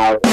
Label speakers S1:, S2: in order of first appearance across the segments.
S1: Thank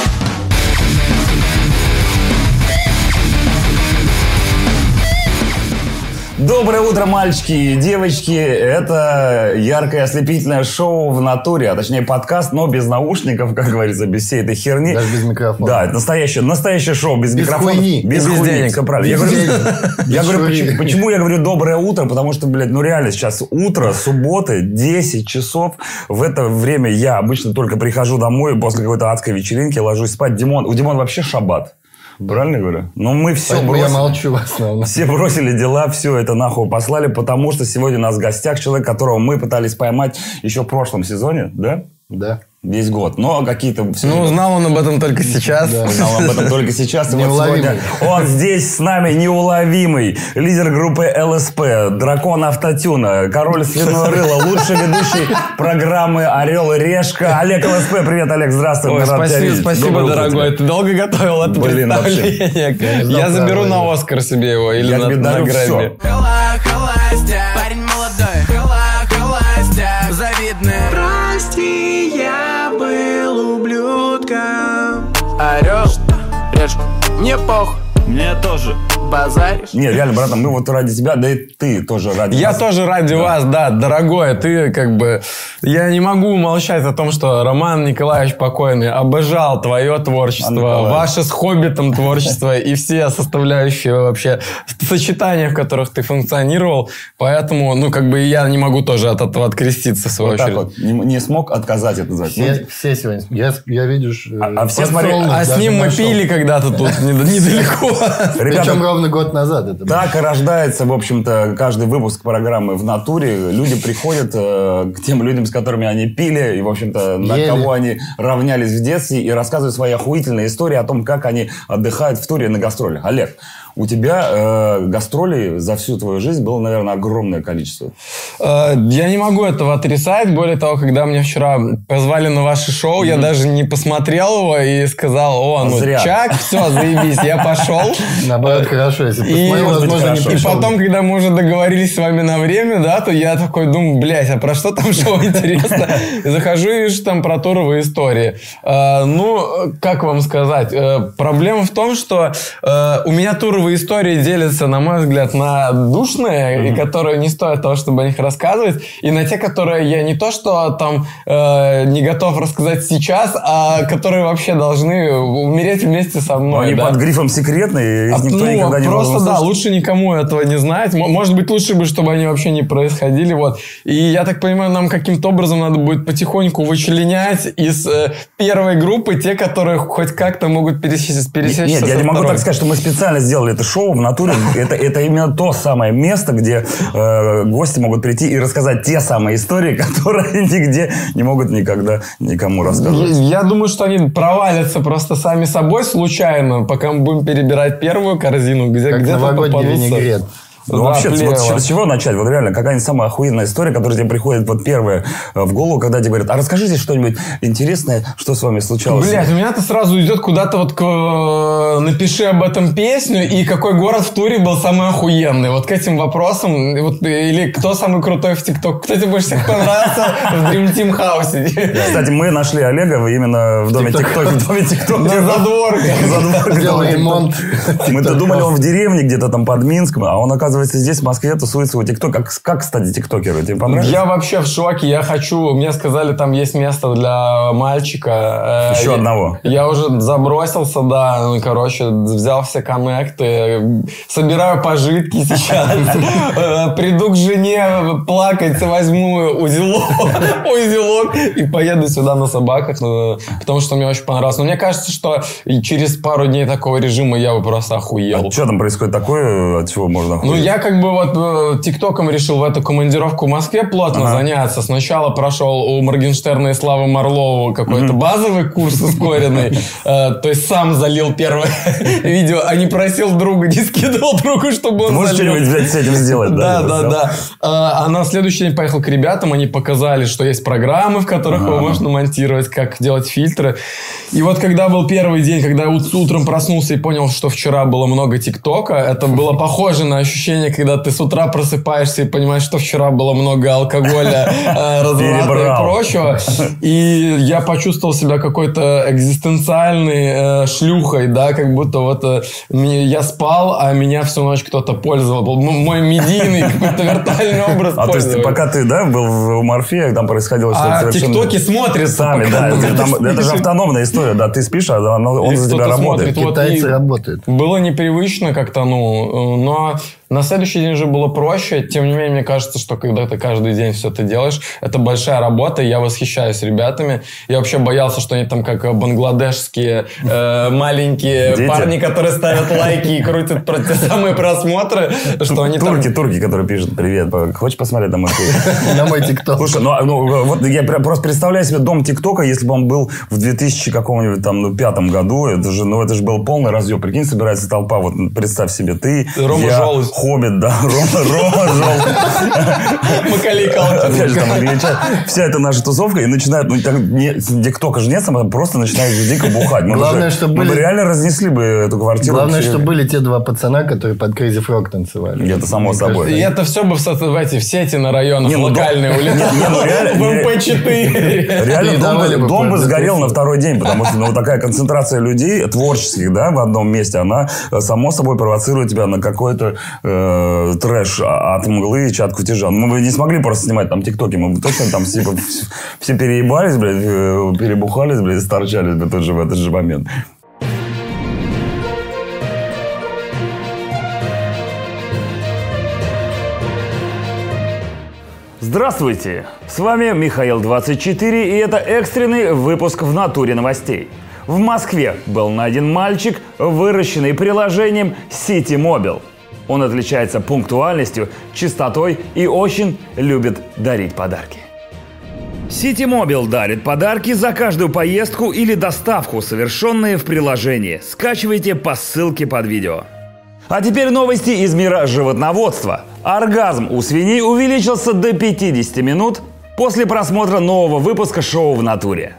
S1: Доброе утро, мальчики и девочки. Это яркое ослепительное шоу в натуре, а точнее подкаст, но без наушников, как говорится, без всей этой херни.
S2: Даже без микрофона.
S1: Да, это настоящее, настоящее шоу без,
S2: Без
S1: микрофона.
S2: хуйни.
S1: Без,
S3: без
S1: хуйни,
S3: денег.
S1: все правильно. Я
S2: Без
S1: говорю,
S2: денег.
S1: я говорю, почему, почему я говорю доброе утро? Потому что, блядь, ну реально сейчас утро, субботы, 10 часов. В это время я обычно только прихожу домой после какой-то адской вечеринки, ложусь спать. Димон, у Димона вообще шаббат. Правильно говорю? Но мы все
S2: Поэтому я
S1: бросили.
S2: молчу в основном.
S1: Все бросили дела, все это нахуй послали, потому что сегодня у нас в гостях человек, которого мы пытались поймать еще в прошлом сезоне, да?
S2: Да.
S1: Весь год. Но какие-то... все
S3: Ну, узнал он об этом только сейчас.
S2: Да.
S1: Узнал об этом только сейчас. И вот сегодня он здесь с нами неуловимый. Лидер группы ЛСП, дракон автотюна, король свиного рыла, лучший ведущий программы «Орел и решка». Олег ЛСП. Привет, Олег, здравствуй.
S3: Ой, спасибо, спасибо, дорогой. Ты долго готовил это
S1: Блин,
S3: представление? Я заберу на Оскар себе его или на, на Грэмми.
S4: Хола, мне похуй
S5: Мне тоже.
S4: Базаришь
S1: Не, реально, братан, мы вот ради тебя, да и ты тоже ради
S3: Я
S1: нас.
S3: тоже ради вас, да, дорогой, ты как бы... Я не могу умолчать о том, что Роман Николаевич покойный обожал твое творчество, ваше с «Хоббитом» творчество и все составляющие вообще сочетания, в которых ты функционировал. Поэтому, ну, как бы я не могу тоже от этого откреститься, в свою
S1: Вот так
S3: очередь.
S1: вот. Не, не смог отказать это. Ну,
S2: Все, все сегодня. Я, я видишь...
S1: А- а все смотрели-
S3: А с ним мы
S2: нашел.
S3: пили когда-то тут нед- недалеко.
S1: Ребята,
S2: Причем ровно год назад это было.
S1: Так и рождается, в общем-то, каждый выпуск программы в натуре. Люди приходят э, к тем людям, с которыми они пили, и, в общем-то, на
S2: Ели.
S1: кого они равнялись в детстве, и рассказывают свои охуительные истории о том, как они отдыхают в туре на гастролях. Олег, у тебя э, гастролей за всю твою жизнь было, наверное, огромное количество.
S3: Э, Я не могу этого отрицать. Более того, когда меня вчера позвали на ваше шоу, я даже не посмотрел его и сказал, о, ну
S1: Зря.
S3: чак, все, заебись, я пошел.
S2: Наоборот, хорошо. Если
S3: И,
S2: посмотрел, возможно, не
S3: и потом, когда мы уже договорились с вами на время, да, то я такой думаю, блядь, а про что там шоу интересно? Захожу и вижу там про туровые истории. Э, Ну, как вам сказать? Э, Проблема в том, что э, у меня туровые истории делятся, на мой взгляд, на душные, и которые не стоят того, чтобы о них рассказывать, и на те, которые я не то, что там э, не готов рассказать сейчас, а которые вообще должны умереть вместе со
S1: Но
S3: мной.
S1: они
S3: да.
S1: под грифом секретные, их
S3: А,
S1: никто
S3: ну,
S1: никогда не
S3: просто да, лучше никому этого не знать. Может быть, лучше бы, чтобы они вообще не происходили. Вот. И я так понимаю, нам каким-то образом надо будет потихоньку вычленять из э, первой группы те, которые хоть как-то могут пересечься, пересечься
S1: Нет, я не могу так сказать, что мы специально сделали это шоу в натуре. Это, это именно то самое место, где э, гости могут прийти и рассказать те самые истории, которые нигде не могут никогда никому рассказывать.
S3: Я, я думаю, что они провалятся просто сами собой случайно, пока мы будем перебирать первую корзину, где
S2: Как
S3: где-то
S2: новогодний
S3: попадутся.
S2: винегрет.
S1: Ну, вообще, вот с, чего начать? Вот реально, какая-нибудь самая охуенная история, которая тебе приходит вот первая э, в голову, когда тебе говорят, а расскажите что-нибудь интересное, что с вами случалось?
S3: Блять, у меня-то сразу идет куда-то вот к... э, Напиши об этом песню, и какой город в туре был самый охуенный. Вот к этим вопросам. Вот, или кто самый крутой в ТикТок. Кто тебе больше всех понравился в Dream Team House?
S1: Кстати, мы нашли Олега именно в доме ТикТок. В доме ТикТок.
S3: На задворках.
S2: Сделал ремонт.
S1: Мы-то думали, он в деревне где-то там под Минском, а он, оказывается, здесь, в Москве, тусуется у ТикТок. Как, как, кстати, тиктокеры? Тебе понравилось?
S3: Я вообще в шоке. Я хочу... Мне сказали, там есть место для мальчика. Э,
S1: Еще
S3: я-
S1: одного.
S3: Я уже забросился, да. Ну, короче, взял все коннекты. Собираю пожитки сейчас. Э, Приду к жене плакать, возьму узелок, узелок и поеду сюда на собаках, ну, потому что мне очень понравилось. Но мне кажется, что через пару дней такого режима я бы просто охуел.
S1: А что там происходит такое, от чего можно
S3: Ну,
S1: охуеть?
S3: Я как бы вот э, ТикТоком решил в эту командировку в Москве плотно
S1: Ага.
S3: заняться. Сначала прошел у Моргенштерна и Славы Марлова какой-то базовый курс ускоренный. Э, То есть сам залил первое видео, а не просил друга, не скидывал другу, чтобы он
S1: Можешь что-нибудь, блядь, с этим сделать?
S3: Да, да, да. А а на следующий день поехал к ребятам, они показали, что есть программы, в которых его можно монтировать, как делать фильтры. И вот когда был первый день, когда утром проснулся и понял, что вчера было много ТикТока, это было похоже на ощущение ощущение, когда ты с утра просыпаешься и понимаешь, что вчера было много алкоголя, э, разврата и прочего. И я почувствовал себя какой-то экзистенциальной э, шлюхой, да, как будто вот э, я спал, а меня всю ночь кто-то пользовал. Был м- мой медийный какой-то виртуальный образ
S1: А то есть пока ты, да, был в Морфе, там происходило что-то
S3: А тиктоки смотрятся.
S1: Сами, да. Это, же автономная история, да. Ты спишь, а он, за тебя работает.
S2: Китайцы работают.
S3: Было непривычно как-то, ну, но на следующий день уже было проще. Тем не менее, мне кажется, что когда ты каждый день все это делаешь, это большая работа, и я восхищаюсь ребятами. Я вообще боялся, что они там как э, бангладешские э, маленькие
S1: Дети?
S3: парни, которые ставят лайки и крутят про те самые просмотры, что они там...
S1: Турки, турки, которые пишут, привет, хочешь посмотреть на мой клип?»
S2: На мой тикток.
S1: Слушай, ну, а, ну, вот я просто представляю себе дом ТикТока, если бы он был в 2000 каком-нибудь там, ну, пятом году, это же, ну, это же был полный разъем. Прикинь, собирается толпа, вот представь себе, ты,
S3: Рома
S1: я. Хоббит, да, Рома, Рома Желудь.
S3: Макалей.
S1: Опять же, там англичане. Вся эта наша тусовка, и начинают, ну, так, не, ТикТока же нет, там просто начинают дико бухать. Мы бы
S2: Главное,
S1: же-
S2: чтобы
S1: мы бы
S2: были-
S1: реально разнесли бы эту квартиру.
S2: Главное, чтобы были те два пацана, которые под Crazy Frog танцевали.
S1: Это само собой.
S3: И это все бы эти в сети на районах
S1: ну,
S3: локальные улетали.
S1: Ну, реально-
S3: В MP4.
S1: Реально дом, бы- сгорел на второй день, потому что ну, вот такая концентрация людей, творческих, да, в одном месте, она э, само собой провоцирует тебя на какой-то э, трэш от мглы и чат кутежа. Ну, Мы бы не смогли просто снимать там тиктоки, мы бы точно там типа, вс- все переебались, блядь, э, перебухались, блядь, сторчались бы тоже в этот же момент. Здравствуйте! С вами Михаил 24 и это экстренный выпуск в натуре новостей. В Москве был найден мальчик, выращенный приложением City Mobile. Он отличается пунктуальностью, чистотой и очень любит дарить подарки. Mobile дарит подарки за каждую поездку или доставку, совершенные в приложении. Скачивайте по ссылке под видео. А теперь новости из мира животноводства. Оргазм у свиней увеличился до 50 минут после просмотра нового выпуска шоу в натуре.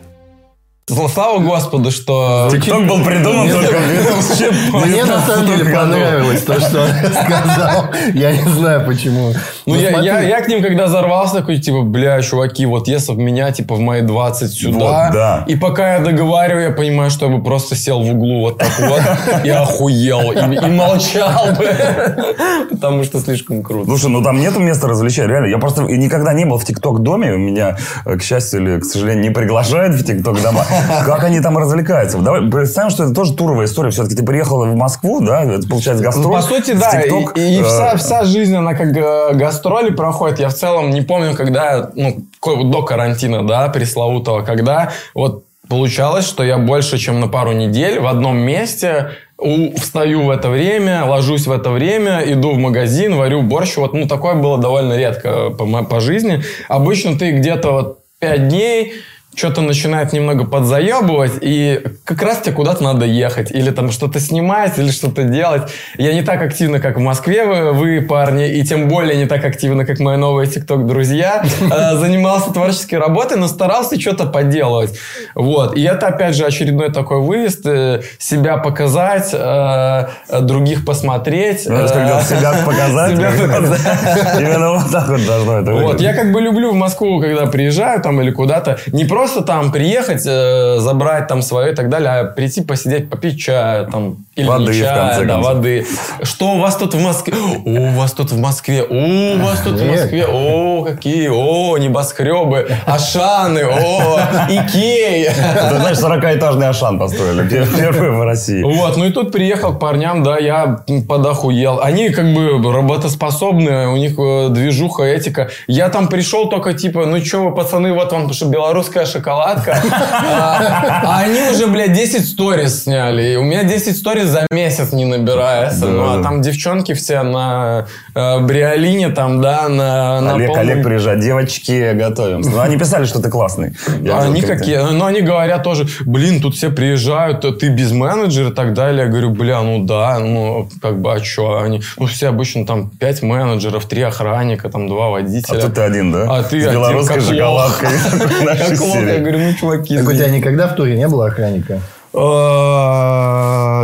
S3: Ну, слава Господу, что...
S1: TikTok был придуман только
S2: Мне на самом деле понравилось то, что он сказал. Я не знаю почему.
S3: Ну,
S2: Ну,
S3: я, к ним когда взорвался, такой, типа, бля, чуваки, вот если бы меня, типа, в мои 20 сюда, и пока я договариваю, я понимаю, что я бы просто сел в углу вот так вот и охуел, и, молчал бы, потому что слишком круто.
S1: Слушай, ну там нету места развлечения, реально. Я просто никогда не был в ТикТок-доме. Меня, э, к счастью или, к сожалению, не приглашают в ТикТок-дома. Как они там развлекаются? Давай представим, что это тоже туровая история. Все-таки ты приехал в Москву, да? Это получается гастроль.
S3: по сути, да, и,
S1: TikTok,
S3: и
S1: э,
S3: вся, вся жизнь, она как э, гастроли проходит. Я в целом не помню, когда, ну, до карантина, да, пресловутого, когда вот получалось, что я больше, чем на пару недель в одном месте у- встаю в это время, ложусь в это время, иду в магазин, варю борщ. Вот, ну, такое было довольно редко по, по жизни. Обычно ты где-то вот пять дней что-то начинает немного подзаебывать, и как раз тебе куда-то надо ехать. Или там что-то снимать, или что-то делать. Я не так активно, как в Москве вы, вы, парни, и тем более не так активно, как мои новые ТикТок-друзья, э, занимался творческой работой, но старался что-то поделывать. Вот. И это, опять же, очередной такой выезд, э, себя показать, э, других посмотреть.
S1: Ну, когда себя показать. Именно вот так вот должно это
S3: Вот, я как бы люблю в Москву, когда приезжаю там или куда-то, не просто там приехать, э, забрать там свое и так далее, а прийти посидеть, попить чая там, или
S1: Воды,
S3: не
S1: в
S3: чая,
S1: конце
S3: да,
S1: концов.
S3: воды. Что у вас тут в Москве? О, у вас тут в Москве, о, у вас тут в. Москве, о, какие, о, небоскребы, Ашаны, о, Икеи.
S1: Ты знаешь, 40-этажный Ашан построили. пер- Первый в России.
S3: Вот, ну и тут приехал к парням, да, я подохуел. Они как бы работоспособные, у них э, движуха, этика. Я там пришел только типа, ну что вы, пацаны, вот вам ш- белорусская шоколадка. А а они уже, блядь, 10 сториз сняли. И у меня 10 сториз за месяц не набирается. Ну, а там девчонки все на э, бриолине, там, да, на,
S1: Олег, Олег, приезжай. Девочки, готовимся. Ну, они писали, что ты классный.
S3: Они какие, ну они говорят тоже, блин, тут все приезжают, а ты без менеджера и так далее. Я говорю, бля, ну да, ну как бы, а что? Они, ну все обычно там пять менеджеров, три охранника, там два
S1: А
S3: водителя.
S1: тут ты один, да?
S3: А ты
S1: С белорусской шоколадкой.
S3: Как
S1: Нашей
S3: лох. Я говорю, ну чуваки,
S2: Так у тебя никогда в туре не было охранника?
S3: Э,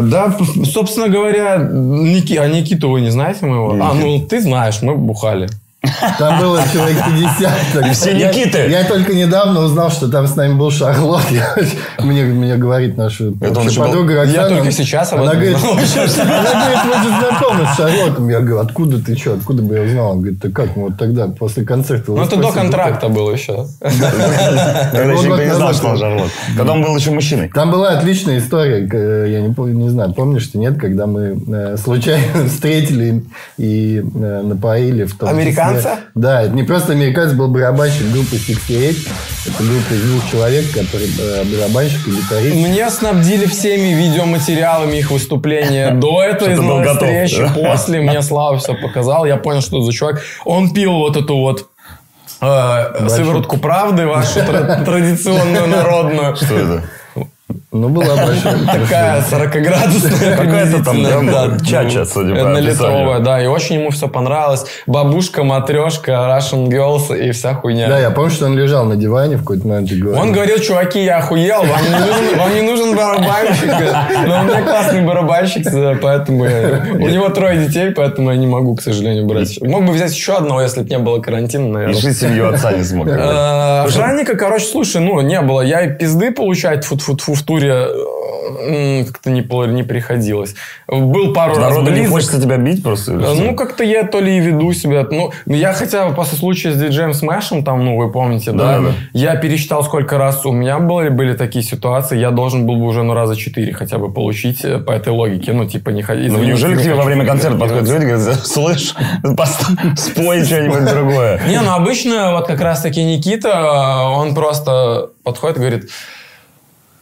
S3: Да, собственно говоря, Ники- а Никиту вы не знаете моего? А, ну ты знаешь, мы бухали.
S2: Там было человек 50. так
S1: И все
S2: я-
S1: Никиты.
S2: Я, только недавно узнал, что там с нами был Шарлот. Я- мне, мне говорит наша
S1: Это он
S2: общая
S1: еще был-
S2: подруга
S3: Я только сейчас об
S2: она
S3: этом
S2: говорит,
S3: узнал.
S2: она говорит, мы же знакомы с Шарлотом. Я говорю, откуда ты что? Откуда бы я узнал? Он говорит, ты как? Мы вот тогда, после концерта.
S3: Ну, это до контракта было еще.
S1: Когда еще не знал, что он
S2: был.
S1: Шарлот. Когда он был еще мужчиной.
S2: Там была отличная история, э, я не, помню, не знаю, помнишь ты, нет, когда мы э, случайно встретили и э, напоили в том числе-
S3: Американца?
S2: Да, это не просто американец, был барабанщик группы 68. Это группа из двух человек, который э, барабанщик и гитарист.
S3: Мне снабдили всеми видеоматериалами их выступления до
S1: готов,
S3: встречи, после. Мне Слава все показал. Я понял, что это за чувак. Он пил вот эту вот э, сыворотку правды вашу тра- традиционную народную.
S1: Что это?
S2: Ну, была большая.
S3: Такая 40-градусная
S1: Какая-то там, да, чача, судя по
S3: Однолитровая, да. И очень ему все понравилось. Бабушка, матрешка, Russian Girls и вся хуйня.
S2: Да, я помню, что он лежал на диване в какой-то момент и говорил.
S3: Он говорил, чуваки, я охуел, вам не нужен, вам не нужен барабанщик. Но у меня классный барабанщик, поэтому я- у него трое детей, поэтому я не могу, к сожалению, брать. Мог бы взять еще одного, если бы не было карантина,
S1: И
S3: наверное.
S1: жить семью отца не смог.
S3: Охранника, короче, слушай, ну, не было. Я и пизды получать фу фу в туре э, м, как-то не, не приходилось. Был пару раз
S1: Народу не
S3: близок.
S1: хочется тебя бить просто?
S3: Э? Ну, как-то я то ли и веду себя. Ну, я хотя бы после случая с диджеем Смэшем, там, ну, вы помните, да,
S1: Да, да.
S3: я пересчитал, сколько раз у меня были, были такие ситуации, я должен был бы уже, ну, раза четыре хотя бы получить э, по этой логике. Ну, типа, не ходить.
S1: Ну, неужели к тебе во время концерта подходят люди и говорят, слышь, спой что-нибудь другое.
S3: Не, ну, обычно вот как раз-таки Никита, э, он просто подходит и говорит,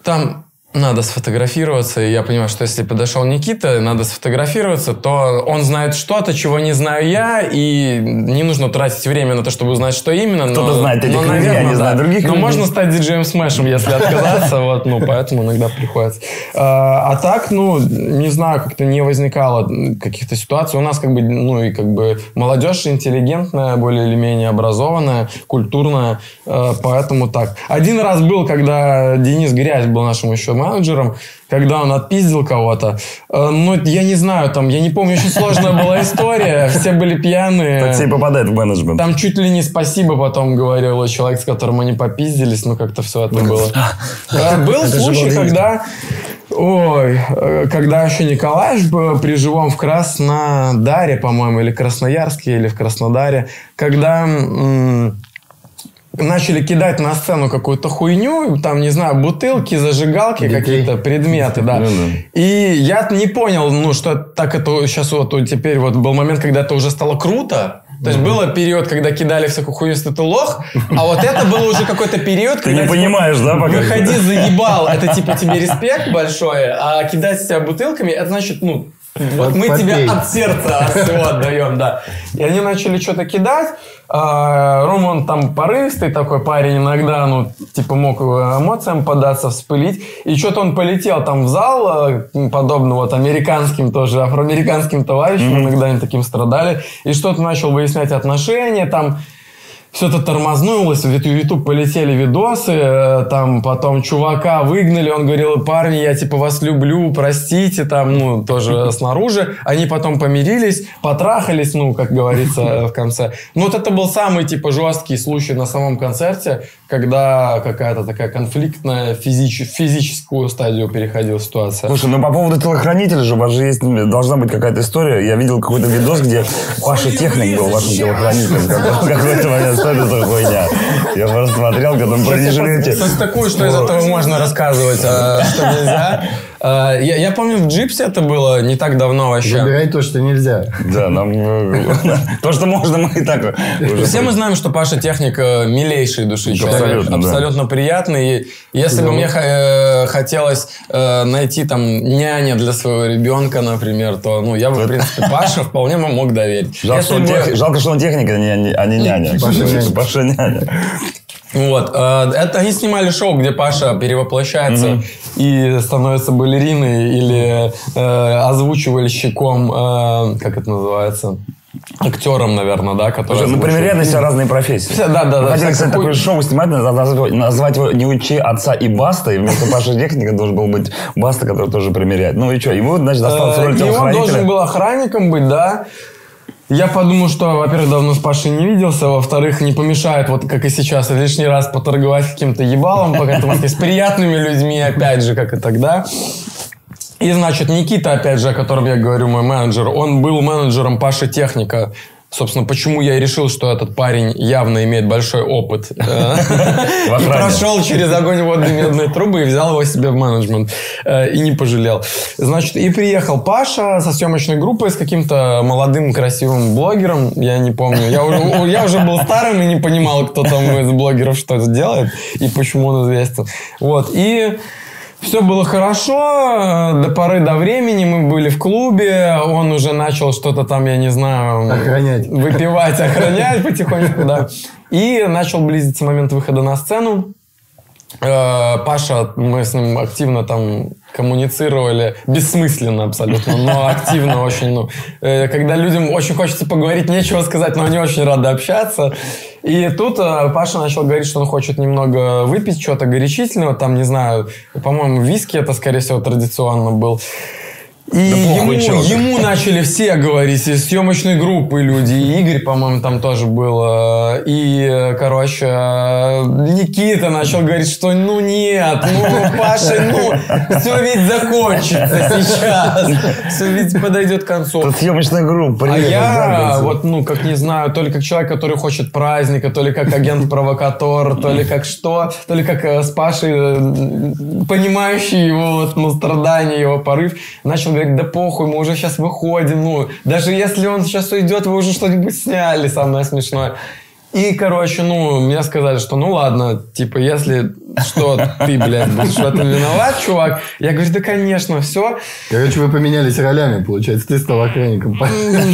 S3: там надо сфотографироваться, и я понимаю, что если подошел Никита, надо сфотографироваться, то он знает что-то, чего не знаю я, и не нужно тратить время на то, чтобы узнать, что именно. но-
S1: Кто-то знает этих
S3: но,
S1: людей,
S3: наверное,
S1: я не
S3: да.
S1: знаю других
S3: Но
S1: людей.
S3: можно стать диджеем Смэшем, если отказаться, вот, ну, поэтому иногда приходится. А, а так, ну, не знаю, как-то не возникало каких-то ситуаций. У нас как бы, ну, и как бы молодежь интеллигентная, более или менее образованная, культурная, э, поэтому так. Один раз был, когда Денис Грязь был нашим еще менеджером, когда он отпиздил кого-то. Э, Ну, я не знаю, там, я не помню, очень сложная была история, все были пьяные.
S1: Так все и попадает в менеджмент.
S3: Там чуть ли не спасибо потом говорил человек, с которым они попиздились, ну как-то все это было. Был случай, когда... Ой, э, когда еще Николаевич был при живом в Краснодаре, по-моему, или Красноярске, или в Краснодаре, когда начали кидать на сцену какую-то хуйню, там, не знаю, бутылки, зажигалки, какие-то предметы, да. И я не понял, ну, что так это сейчас вот теперь вот был момент, когда это уже стало круто. То есть был период, когда кидали всякую хуйню, если ты лох, а вот это было уже какой-то период,
S1: Ты
S3: когда...
S1: не
S3: типа,
S1: понимаешь, да, пока?
S3: Выходи, заебал. Это типа тебе респект большой, а кидать себя бутылками, это значит, ну, вот мы тебе от сердца всего отдаем, да. И они начали что-то кидать. А, Рома, он там порывистый такой парень, иногда, ну, типа, мог эмоциям податься, вспылить. И что-то он полетел там в зал, э, подобно вот американским тоже, афроамериканским товарищам, иногда они таким страдали. И что-то начал выяснять отношения, там, все это тормознулось, в YouTube полетели видосы, э, там потом чувака выгнали, он говорил, парни, я типа вас люблю, простите, там, ну, тоже снаружи. Они потом помирились, потрахались, ну, как говорится в конце. Ну, вот это был самый, типа, жесткий случай на самом концерте, когда какая-то такая конфликтная физич- физическую стадию переходила ситуация.
S1: Слушай, ну по поводу телохранителя же, у вас же есть, должна быть какая-то история. Я видел какой-то видос, где Паша Техник был вашим телохранителем. В какой-то момент, что это за хуйня? Я просто смотрел, когда мы про не жалеете.
S3: Что такое, что из этого можно рассказывать, а что нельзя? А, Я, я помню, в Джипсе это было не так давно вообще.
S2: Выбирай то, что нельзя.
S1: Да, нам... э, То, что можно, мы и так.
S3: Все мы знаем, что Паша Техник э, милейшей души человек.
S1: Абсолютно, да.
S3: Абсолютно приятный. И если бы мне х- э, хотелось э, найти там няня для своего ребенка, например, то ну, я бы, в принципе, Паша вполне мог доверить.
S1: Жалко, что он
S3: бы-
S1: тех- Жалко, что он техник, а не, а не няня.
S2: Паша няня.
S1: Паша няня.
S3: Вот. э, Это они снимали шоу, где Паша перевоплощается и становится балериной или э, озвучивальщиком, э, как это называется? Актером, наверное, да, который...
S1: Слушай, ну,
S3: озвучил.
S1: примеряют на себя разные профессии.
S3: Все, да, да, да.
S1: Хотели, кстати, такое шоу снимать, назвать, его «Не учи отца и Баста», и вместо Паши Техника должен был быть Баста, который тоже примеряет. Ну и что, ему, значит, досталась
S3: Э,
S1: роль
S3: он должен был охранником быть, да. Я подумал, что, во-первых, давно с Пашей не виделся, во-вторых, не помешает, вот как и сейчас, лишний раз поторговать каким-то ебалом, пока ты с приятными людьми, опять же, как и тогда. И, значит, Никита, опять же, о котором я говорю, мой менеджер, он был менеджером Паши Техника. Собственно, почему я и решил, что этот парень явно имеет большой опыт. И прошел через огонь водной медной трубы и взял его себе в менеджмент. э, И не пожалел. Значит, и приехал Паша со съемочной группой с каким-то молодым красивым блогером. Я не помню. Я уже, я уже был старым и не понимал, кто там из блогеров что это делает и почему он известен. Вот. И все было хорошо, до поры до времени мы были в клубе, он уже начал что-то там, я не знаю...
S2: Охранять.
S3: Выпивать, охранять потихоньку, да. И начал близиться момент выхода на сцену. Э, Паша, мы с ним активно там коммуницировали, бессмысленно абсолютно, но активно очень. Ну, э, когда людям очень хочется поговорить, нечего сказать, но они очень рады общаться. И тут э, Паша начал говорить, что он хочет немного выпить чего-то горячительного, там, не знаю, по-моему, виски это, скорее всего, традиционно был. И
S1: похуй,
S3: ему, ему начали все говорить, из съемочной группы люди, и Игорь, по-моему, там тоже был, э, и, э, короче, э, Никита начал говорить, что ну нет, ну, Паша, ну, все ведь закончится сейчас, все ведь подойдет к концу.
S1: Тут съемочная группа.
S3: А я,
S1: да,
S3: вот, ну, как не знаю, то ли как человек, который хочет праздника, то ли как агент-провокатор, то ли как что, то ли как с Пашей, понимающий его вот, ну, страдания, его порыв, начал говорить, да похуй, мы уже сейчас выходим, ну, даже если он сейчас уйдет, вы уже что-нибудь сняли, самое смешное. И, короче, ну, мне сказали, что ну ладно, типа, если что, ты, блядь, будешь в этом виноват, чувак. Я говорю, да, конечно, все.
S2: Короче, вы поменялись ролями, получается. Ты стал охранником.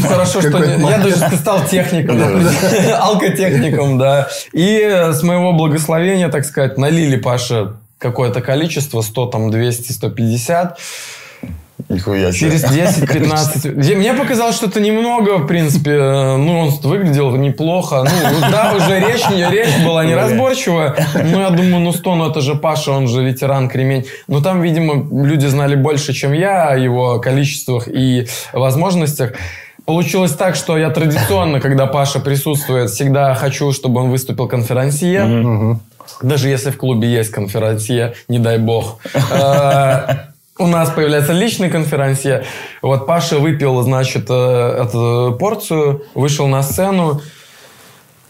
S3: Хорошо, что я даже стал техником, алкотехником, да. И э, с моего благословения, так сказать, налили Паше какое-то количество, 100, там, 200, 150.
S1: Нихуя себе.
S3: Через 10-15. Я- Мне показалось, что это немного, в принципе. э, Ну, он выглядел неплохо. Ну, да, уже речь, речь была неразборчивая. Но я думаю, ну, 100, ну, это же Паша, он же ветеран, кремень. Но там, видимо, люди знали больше, чем я о его количествах и возможностях. Получилось так, что я традиционно, когда Паша присутствует, всегда хочу, чтобы он выступил конферансье. Даже если в клубе есть конферансье, не дай бог. У нас появляется личный конферансье. Вот Паша выпил, значит, э, эту порцию, вышел на сцену,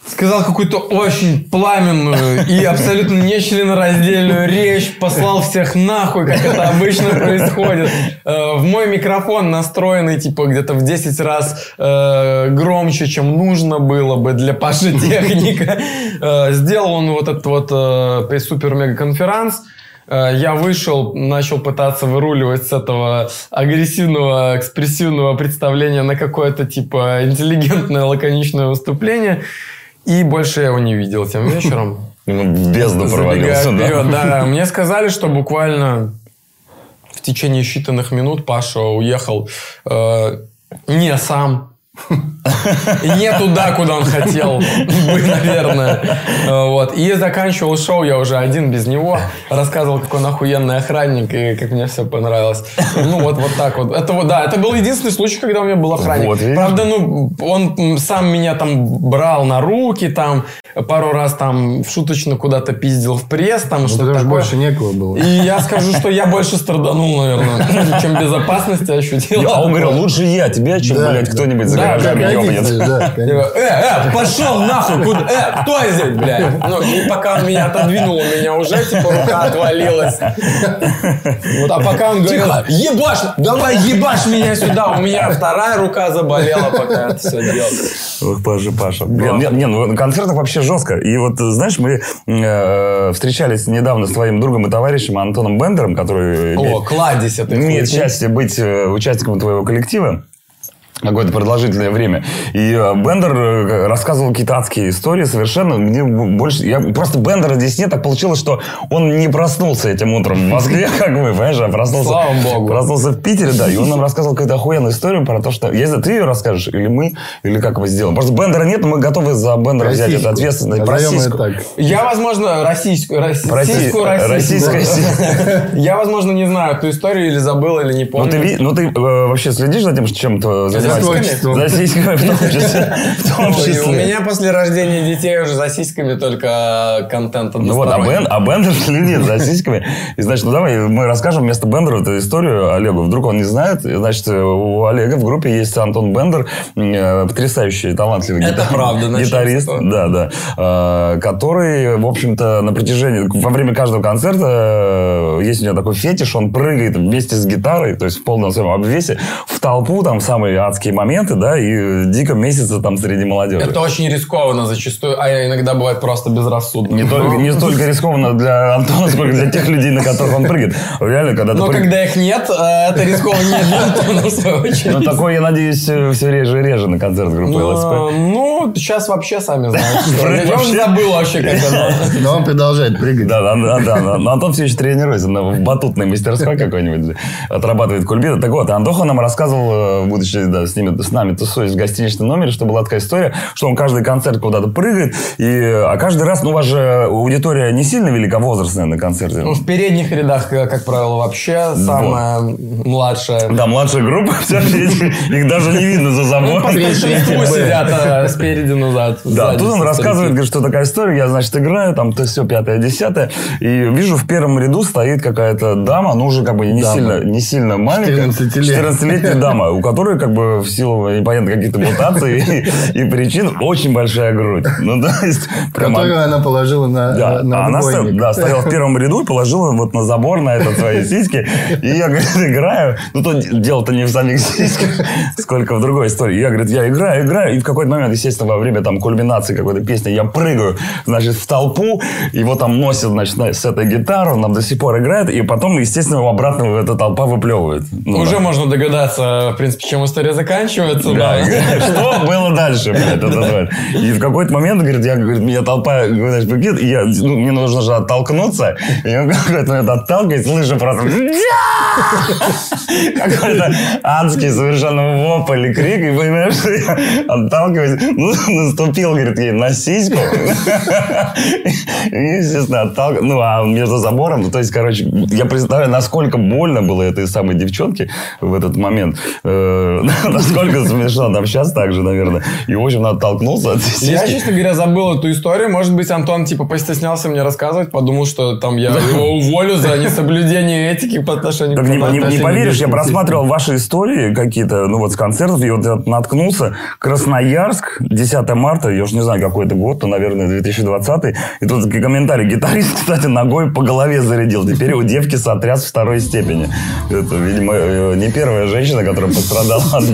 S3: сказал какую-то очень пламенную и абсолютно нечленораздельную речь, послал всех нахуй, как это обычно происходит. Э, В мой микрофон настроенный, типа, где-то в 10 раз э, громче, чем нужно было бы для Паши техника. Сделал он вот этот вот супер-мега-конференц. Э, Я вышел, начал пытаться выруливать с этого агрессивного, экспрессивного представления на какое-то типа интеллигентное, лаконичное выступление. И больше я его не видел тем вечером.
S1: Ну, в бездну
S3: Забегая
S1: провалился, да?
S3: да. Мне сказали, что буквально в течение считанных минут Паша уехал э, не сам. И не туда, куда он хотел бы, наверное. Вот. И заканчивал шоу я уже один без него. Рассказывал, какой он охуенный охранник и как мне все понравилось. Ну, вот, вот так вот. Это вот, да, это был единственный случай, когда у меня был охранник.
S1: Вот?
S3: Правда, ну, он сам меня там брал на руки, там, пару раз там шуточно куда-то пиздил в пресс, там,
S2: Ну,
S3: что-то такое.
S2: больше некого было.
S3: И я скажу, что я больше страданул, наверное, чем безопасности ощутил.
S1: А он говорил, лучше я тебе, чем,
S2: Да,
S1: блядь, кто-нибудь за
S3: Да, говорю, Э, э, пошел нахуй, куда, э, кто здесь, блядь? Ну, и пока он меня отодвинул, у меня уже, типа, рука отвалилась. Вот, а пока он говорил, ебашь, давай ебашь меня сюда, у меня вторая рука заболела, пока это все делал.
S1: Паша, Паша. Не, не, ну на концертах вообще жестко. И вот, знаешь, мы э, встречались недавно с твоим другом и товарищем Антоном Бендером, который
S3: О, кладезь это.
S1: имеет счастье быть участником твоего коллектива. Какое-то продолжительное время. И э, Бендер э, рассказывал какие-то адские истории совершенно. Мне больше... Я, просто Бендера здесь нет. Так получилось, что он не проснулся этим утром в Москве, как мы, понимаешь, а проснулся...
S3: Слава богу.
S1: Проснулся в Питере, да. И он нам рассказывал какую-то охуенную историю про то, что... Если ты ее расскажешь, или мы, или как мы сделаем. Просто Бендера нет, но мы готовы за Бендера взять эту
S2: Российскую.
S1: ответственность.
S2: Так.
S3: Я, возможно, российскую, российскую,
S1: Росси-
S3: российскую,
S1: российская
S3: да. Я, возможно, не знаю эту историю или забыл, или не
S1: Ну
S3: помню.
S1: ты, ви- ну, ты э, вообще следишь за тем, чем ты
S2: творчеством.
S1: За сиськами в том числе. В том
S3: Ой,
S1: числе.
S3: У меня после рождения детей уже за сиськами только контент
S1: Ну вот, а, Бен, а Бендер следит за сиськами. И, значит, ну давай мы расскажем вместо Бендера эту историю Олегу. Вдруг он не знает. Значит, у Олега в группе есть Антон Бендер, э, потрясающий, талантливый
S3: Это
S1: гитар-
S3: правда,
S1: гитарист. Да, да. Э, Который, в общем-то, на протяжении, во время каждого концерта э, есть у него такой фетиш, он прыгает вместе с гитарой, то есть в полном своем обвесе, в толпу, там, в самые адские моменты, да, и дико месяца там среди молодежи.
S3: Это очень рискованно зачастую, а иногда бывает просто безрассудно.
S1: Не, только, не столько рискованно для Антона, сколько для тех людей, на которых он прыгает. Реально, когда ты
S3: Но
S1: прыг-
S3: когда их нет, э, это рискованно не для Антона, в свою
S1: Ну,
S3: очередь.
S1: такое, я надеюсь, все реже и реже на концерт группы
S3: Ну,
S1: ЛСП.
S3: Ну, сейчас вообще сами знаете.
S1: вообще.
S3: забыл вообще, как оно.
S2: Но он продолжает прыгать.
S1: Да, да, да, да, да. Но Антон все еще тренируется на, в батутной мастерской какой-нибудь, отрабатывает кульбиты. Так вот, Антоха нам рассказывал, э, будучи да, с, ними, с нами тусуясь в гостиничном номере, что была такая история, что он каждый концерт куда-то прыгает, и, а каждый раз, ну, у вас же аудитория не сильно великовозрастная на концерте.
S3: Ну, в передних рядах, э, как правило, вообще самая младшая.
S1: Да, младшая группа, их даже не видно за
S3: Ну,
S1: забором.
S3: старшинству сидят а, спереди назад.
S1: Да,
S3: сзади
S1: тут он рассказывает, говорит, что такая история, я, значит, играю, там, то все, пятое, десятое, и вижу, в первом ряду стоит какая-то дама, ну, уже как бы не
S2: Дама.
S1: сильно, не сильно маленькая.
S2: 14 лет.
S1: 14-летняя дама, у которой, как бы, в силу непонятно каких-то мутаций и, и причин, очень большая грудь. Ну, то есть,
S2: Которую она положила на,
S1: да,
S2: на
S1: а она
S2: отбойник.
S1: да, стояла в первом ряду и положила вот на забор на этот свои сиськи. И я, говорит, играю. Ну, тут дело-то не в самих сиськах, сколько в другой истории. Я, говорит, я играю, играю. И в какой-то момент, естественно, во время там кульминации какой-то песни я прыгаю, значит, в толпу. Его там носят, значит, на- с этой гитарой. Он нам до сих пор играет. И потом, естественно, его обратно эта толпа выплевывает. Ну,
S3: Уже
S1: да.
S3: можно догадаться, в принципе, чем история заканчивается.
S1: Да,
S3: да.
S1: что было дальше? И в какой-то момент, говорит, я, говорит, меня толпа, знаешь, прикид, и я, ну, мне нужно же оттолкнуться, и он какой-то момент отталкивает, слышу просто какой-то адский совершенно вопль и крик, и понимаешь, что я отталкиваюсь, ну, наступил, говорит, ей на сиську, и, естественно, отталкиваю, ну, а между забором, ну, то есть, короче, я представляю, насколько больно было этой самой девчонке в этот момент, Э, насколько смешно, там сейчас так же, наверное, и, в общем, оттолкнулся от сиськи.
S3: Я, честно говоря, забыл эту историю. Может быть, Антон, типа, постеснялся мне рассказывать, подумал, что там я его уволю за несоблюдение этики по отношению
S1: Так
S3: к
S1: не, не- не
S3: отношению
S1: поверишь, я просматривал ваши истории какие-то, ну вот с концертов, и вот наткнулся. Красноярск, 10 марта, я уж не знаю, какой это год, то, наверное, 2020. И тут комментарий. Гитарист, кстати, ногой по голове зарядил. Теперь у девки сотряс второй степени. Это, видимо, э, не первая женщина, которая пострадала от,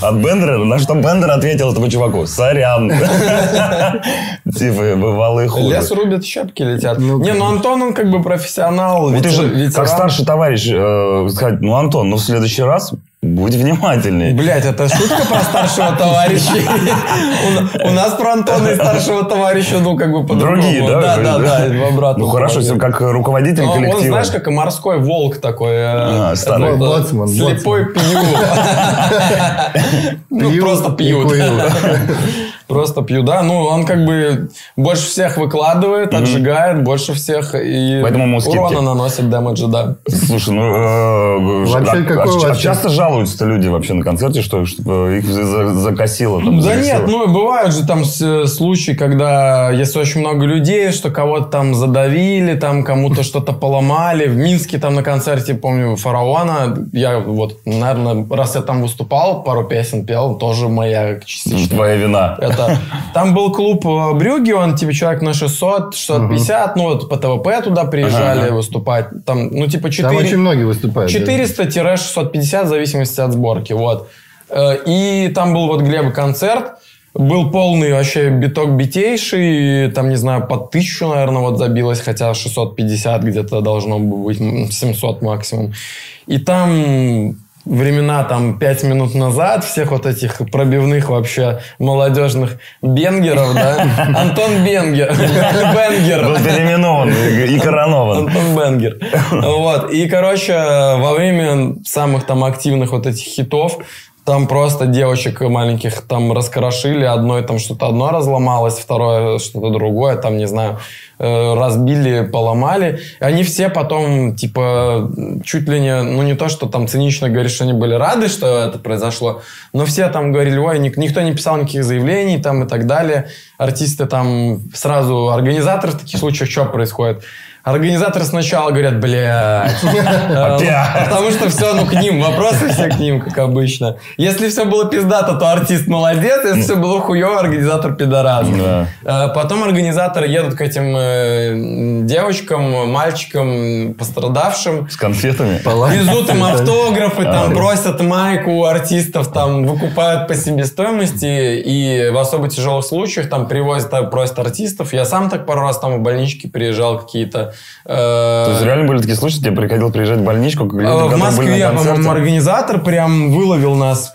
S1: от Бендера. На что Бендер ответил этому чуваку, сорян. Типа, бывало и хуже.
S3: Лес рубят, щепки летят. не, ну Антон, он как бы профессионал.
S1: Ну, ты же, как старший товарищ, э, сказать, ну, Антон, ну, в следующий раз будь внимательней.
S3: Блять, это шутка про старшего товарища. У- нас про Антона и старшего товарища, ну, как бы по-другому.
S1: Другие, да?
S3: Да, да, да, в обратном
S1: Ну, хорошо, как руководитель
S3: Он, он,
S1: коллектива.
S3: знаешь, как и морской волк такой. э,
S1: А, старый.
S3: это,
S2: Боцман,
S3: Слепой пью. Ну, просто пьют. Просто пью, да. Ну, он как бы больше всех выкладывает, отжигает, больше всех и
S1: Поэтому ему скидки.
S3: урона наносит дэмэджа, да.
S1: Слушай, ну... э,
S2: Вообще,
S1: а-
S2: какой
S1: а, а часто жалуются люди вообще на концерте, что, их за- закосило?
S3: Да нет, ну бывают же там с- случаи, когда если очень много людей, что кого-то там задавили, там кому-то что-то поломали. В Минске там на концерте, помню, Фараона, я вот, наверное, раз я там выступал, пару песен пел, тоже моя частично.
S1: Твоя вина.
S3: Это, там был клуб э, Брюги, он типа человек на 600, 650, ну вот по ТВП туда приезжали выступать. Там, ну типа 4...
S2: Там очень многие выступают. да.
S3: 400-650 в зависимости от сборки. Вот. Э, И там был вот Глеба концерт. Был полный вообще биток битейший. Там, не знаю, под тысячу, наверное, вот забилось. Хотя 650 где-то должно быть, м, 700 максимум. И там времена там пять минут назад, всех вот этих пробивных вообще молодежных бенгеров, да? Антон Бенгер. Бенгер.
S1: Был переименован и коронован.
S3: Антон Бенгер. Вот. И, короче, во время самых там активных вот этих хитов там просто девочек маленьких там раскрошили, одной там что-то одно разломалось, второе что-то другое, там, не знаю, э, разбили, поломали. Они все потом, типа, чуть ли не, ну не то, что там цинично говоришь, что они были рады, что это произошло, но все там говорили, ой, ник- никто не писал никаких заявлений там и так далее. Артисты там сразу, организаторы в таких случаях, что происходит? Организаторы сначала говорят, блядь. Э. Потому что все, ну, к ним. Вопросы все к ним, как обычно. Если все было пиздато, то артист молодец. Если все было хуево, организатор пидорас. Э, Потом организаторы едут к этим э, девочкам, мальчикам, пострадавшим.
S1: С конфетами.
S3: Везут им автографы, там просят майку у артистов, там выкупают по себестоимости, и в особо тяжелых случаях там привозят, просят артистов. Я сам так пару раз там в больнички приезжал какие-то. Э,
S1: То есть реально были такие случаи, тебе приходил приезжать в больничку, как люди,
S3: Э, В Москве, по-моему, организатор прям выловил нас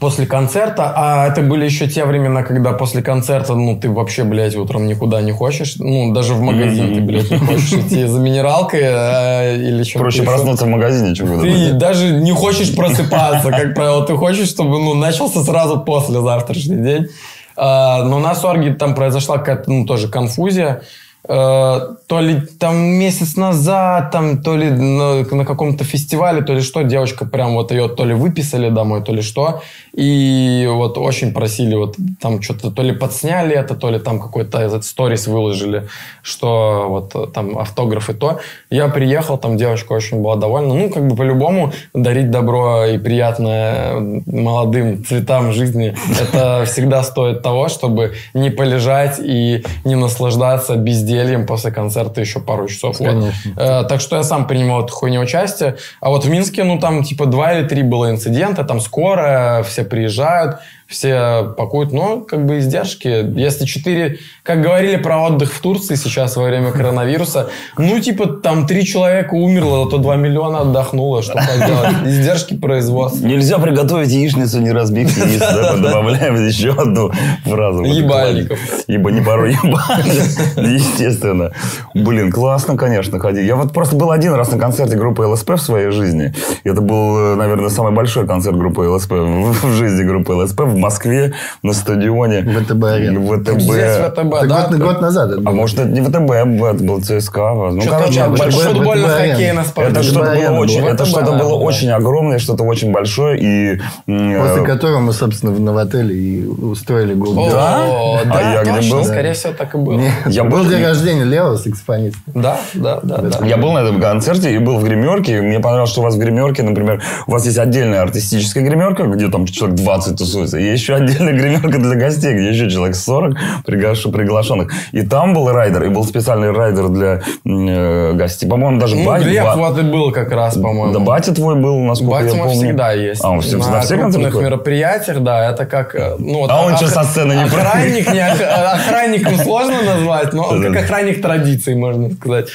S3: после концерта, а это были еще те времена, когда после концерта, ну, ты вообще, блядь, утром никуда не хочешь, ну, даже в магазин ты, блядь, не хочешь идти за минералкой а, или что-то
S1: Проще
S3: еще.
S1: проснуться в магазине, чем
S3: Ты даже не хочешь просыпаться, как правило. Ты хочешь, чтобы ну, начался сразу после завтрашний день. А, но на Сорге там произошла какая-то, ну, тоже конфузия. Э, то ли там месяц назад, там, то ли на, на каком-то фестивале, то ли что, девочка прям вот ее то ли выписали домой, то ли что. И вот очень просили, вот там что-то то ли подсняли это, то ли там какой-то этот сторис выложили, что вот там автограф и то. Я приехал, там девочка очень была довольна. Ну, как бы по-любому дарить добро и приятное молодым цветам жизни, это всегда стоит того, чтобы не полежать и не наслаждаться бездельем после концерта еще пару часов.
S2: Конечно.
S3: Э, Так что я сам принимал в этой хуйне участие. А вот в Минске, ну, там типа два или три было инцидента, там скоро, все приезжают, все пакуют, но как бы издержки. Если четыре, как говорили про отдых в Турции сейчас во время коронавируса, ну, типа там три человека умерло, то 2 миллиона отдохнуло, что поделать. Издержки производства.
S1: Нельзя приготовить яичницу, не разбив яиц. да, Добавляем еще одну фразу.
S3: Ебальников.
S1: Ибо не пару. Естественно. Блин, классно, конечно, ходить. Я вот просто был один раз на концерте группы ЛСП в своей жизни. Это был, э, наверное, самый большой концерт группы ЛСП в в жизни группы ЛСП в Москве на стадионе.
S2: ВТБ-арена.
S1: ВТБ.
S3: Здесь ВТБ,
S2: Это
S3: да?
S2: год, год назад это
S1: А
S2: было.
S1: может, это не ВТБ, это был ЦСКА. Ну,
S3: Что-то
S1: короче,
S3: очень
S1: большой-
S2: ВТБ,
S3: футбольно-хоккейно
S1: Это что-то было очень, это что-то было очень огромное, что-то очень большое. И, м,
S2: После
S1: э,
S2: которого мы, собственно, в Новотеле и устроили гол.
S3: О,
S1: Да? А я где
S3: точно,
S1: был?
S3: скорее всего, так и было.
S1: Я
S2: был
S1: был-
S2: день рождения Лео, саксофониста.
S3: Да, да, да, да.
S1: Я был на этом концерте и был в гримерке. Мне понравилось, что у вас в гримерке, например, у вас есть отдельная артистическая гримерка, где там человек 20 тусуется. И еще отдельная гримерка для гостей, где еще человек 40 приглаш- приглашенных. И там был райдер, и был специальный райдер для э, гостей. По-моему, даже
S3: Ну,
S1: ба-
S3: Глеб
S1: ба-
S3: вот и был как раз, по-моему.
S1: Да, батя твой был, насколько
S3: Батя
S1: я помню.
S3: всегда есть.
S1: А, он все,
S3: на
S1: на все
S3: крупных мероприятиях, да, это как... э, Ну,
S1: А он
S3: ох-
S1: что, со сцены не?
S3: Охранник, не ох- охранником сложно назвать, но как охранник традиций, можно сказать.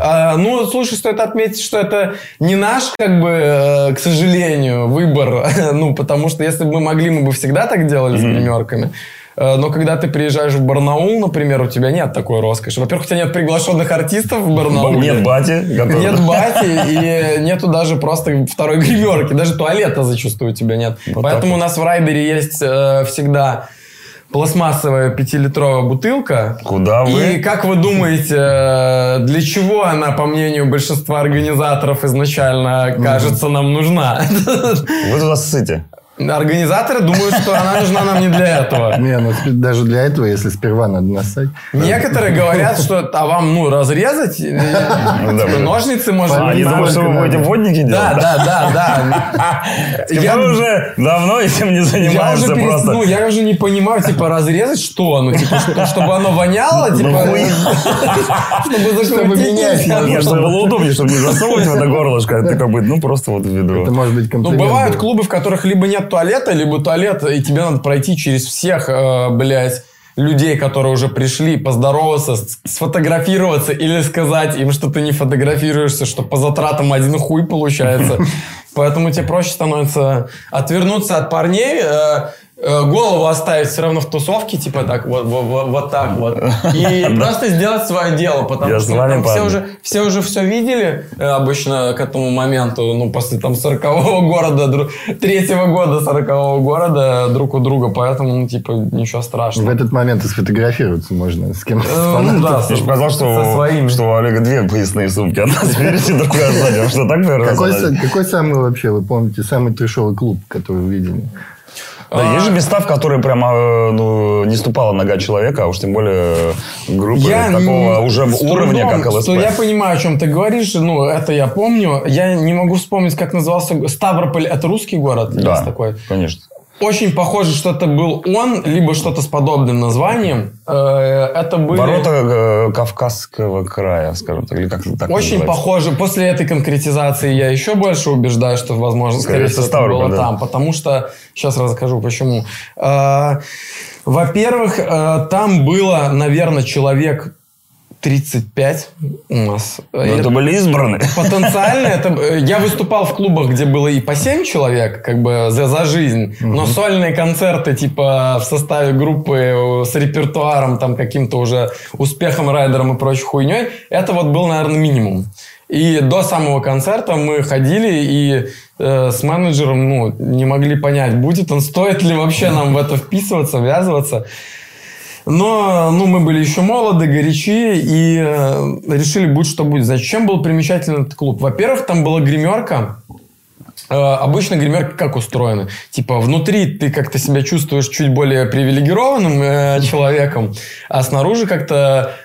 S3: А, Ну, слушай, стоит отметить, что это не наш, как бы, э, к сожалению, выбор. Ну, потому что если бы мы могли, мы бы всегда так делали с гримерками. Э, Но когда ты приезжаешь в Барнаул, например, у тебя нет такой роскоши. Во-первых, у тебя нет приглашенных артистов в Барнауле.
S1: Нет бати. который-
S3: Нет бати и нету даже просто второй гримерки. Даже туалета зачастую у тебя нет.
S1: Вот
S3: Поэтому
S1: так
S3: у нас в райдере есть э, всегда пластмассовая пятилитровая бутылка.
S1: Куда вы?
S3: И как вы думаете, э, для чего она, по мнению большинства организаторов, изначально кажется нам нужна?
S1: Вы туда ссыте.
S3: Организаторы думают, что она нужна нам не для этого.
S2: Не, ну даже для этого, если сперва надо нассать.
S3: Некоторые говорят, что а вам ну разрезать
S1: да.
S3: типа, ножницы можно.
S1: Они думают, что вы будете водники делать?
S3: Да, да, да, да.
S1: Я уже давно этим не занимаешься
S3: перес-
S1: просто.
S3: ну, я уже не понимаю, типа, разрезать что? Ну, типа, что- чтобы оно воняло, типа,
S1: хуй.
S3: чтобы закрутить.
S1: Нет, чтобы было удобнее, чтобы не засовывать в это горлышко, ты как бы, ну, просто вот в ведро.
S2: Это может быть
S3: Ну,
S2: комплимент.
S3: бывают
S2: был.
S3: клубы, в которых либо нет туалета, либо туалет, и тебе надо пройти через всех, э, блядь, людей, которые уже пришли, поздороваться, сфотографироваться или сказать им, что ты не фотографируешься, что по затратам один хуй получается. Поэтому тебе проще становится отвернуться от парней, э, голову оставить все равно в тусовке, типа так, вот, вот, вот, вот так вот. И просто сделать свое дело, потому что все уже, все уже все видели э, обычно к этому моменту, ну, после там 40-го города, третьего года 40-го города друг у друга, поэтому, ну, типа, ничего
S2: В
S3: страшного.
S2: этот момент и сфотографироваться можно с кем-то.
S3: Э, ну, да,
S1: Я же сказал, что, что у Олега две поясные сумки. Одна спереди, другая сзади. Что, так, наверное,
S2: Какой, какой самый вообще, вы помните, самый трешовый клуб, который вы видели?
S1: Да, есть же места, в которые прямо э, ну, не ступала нога человека, а уж тем более э, группы такого
S3: н-
S1: уже уровня,
S3: трудом,
S1: как ЛСП.
S3: Что я понимаю, о чем ты говоришь, ну, это я помню. Я не могу вспомнить, как назывался... Ставрополь – это русский город?
S1: Да,
S3: такой?
S1: конечно.
S3: Очень похоже, что это был он, либо что-то с подобным названием. Э, Это были...
S1: Ворота э, Кавказского края, скажем так, или как так
S3: Очень
S1: называется?
S3: похоже. После этой конкретизации я еще больше убеждаю, что, возможно, скорее
S1: Скорее
S3: всего, это было
S1: да.
S3: там. Потому что... Сейчас расскажу, почему. Э, Во-первых, там было, наверное, человек 35 у нас.
S1: Ну,
S3: И
S1: это были избраны.
S3: Потенциально это... э, Я выступал в клубах, где было и по 7 человек, как бы за, за жизнь, но сольные концерты, типа в составе группы э, с репертуаром, там каким-то уже успехом, райдером и прочей хуйней, это вот был, наверное, минимум. И до самого концерта мы ходили и э, с менеджером ну, не могли понять, будет он, стоит ли вообще нам в это вписываться, ввязываться. Но ну, мы были еще молоды, горячи и э, решили, будь что будет. Значит, чем был примечателен этот клуб? Во-первых, там была гримерка. Э, обычно гримерки как устроены? Типа, внутри ты как-то себя чувствуешь чуть более привилегированным э, человеком, а снаружи как-то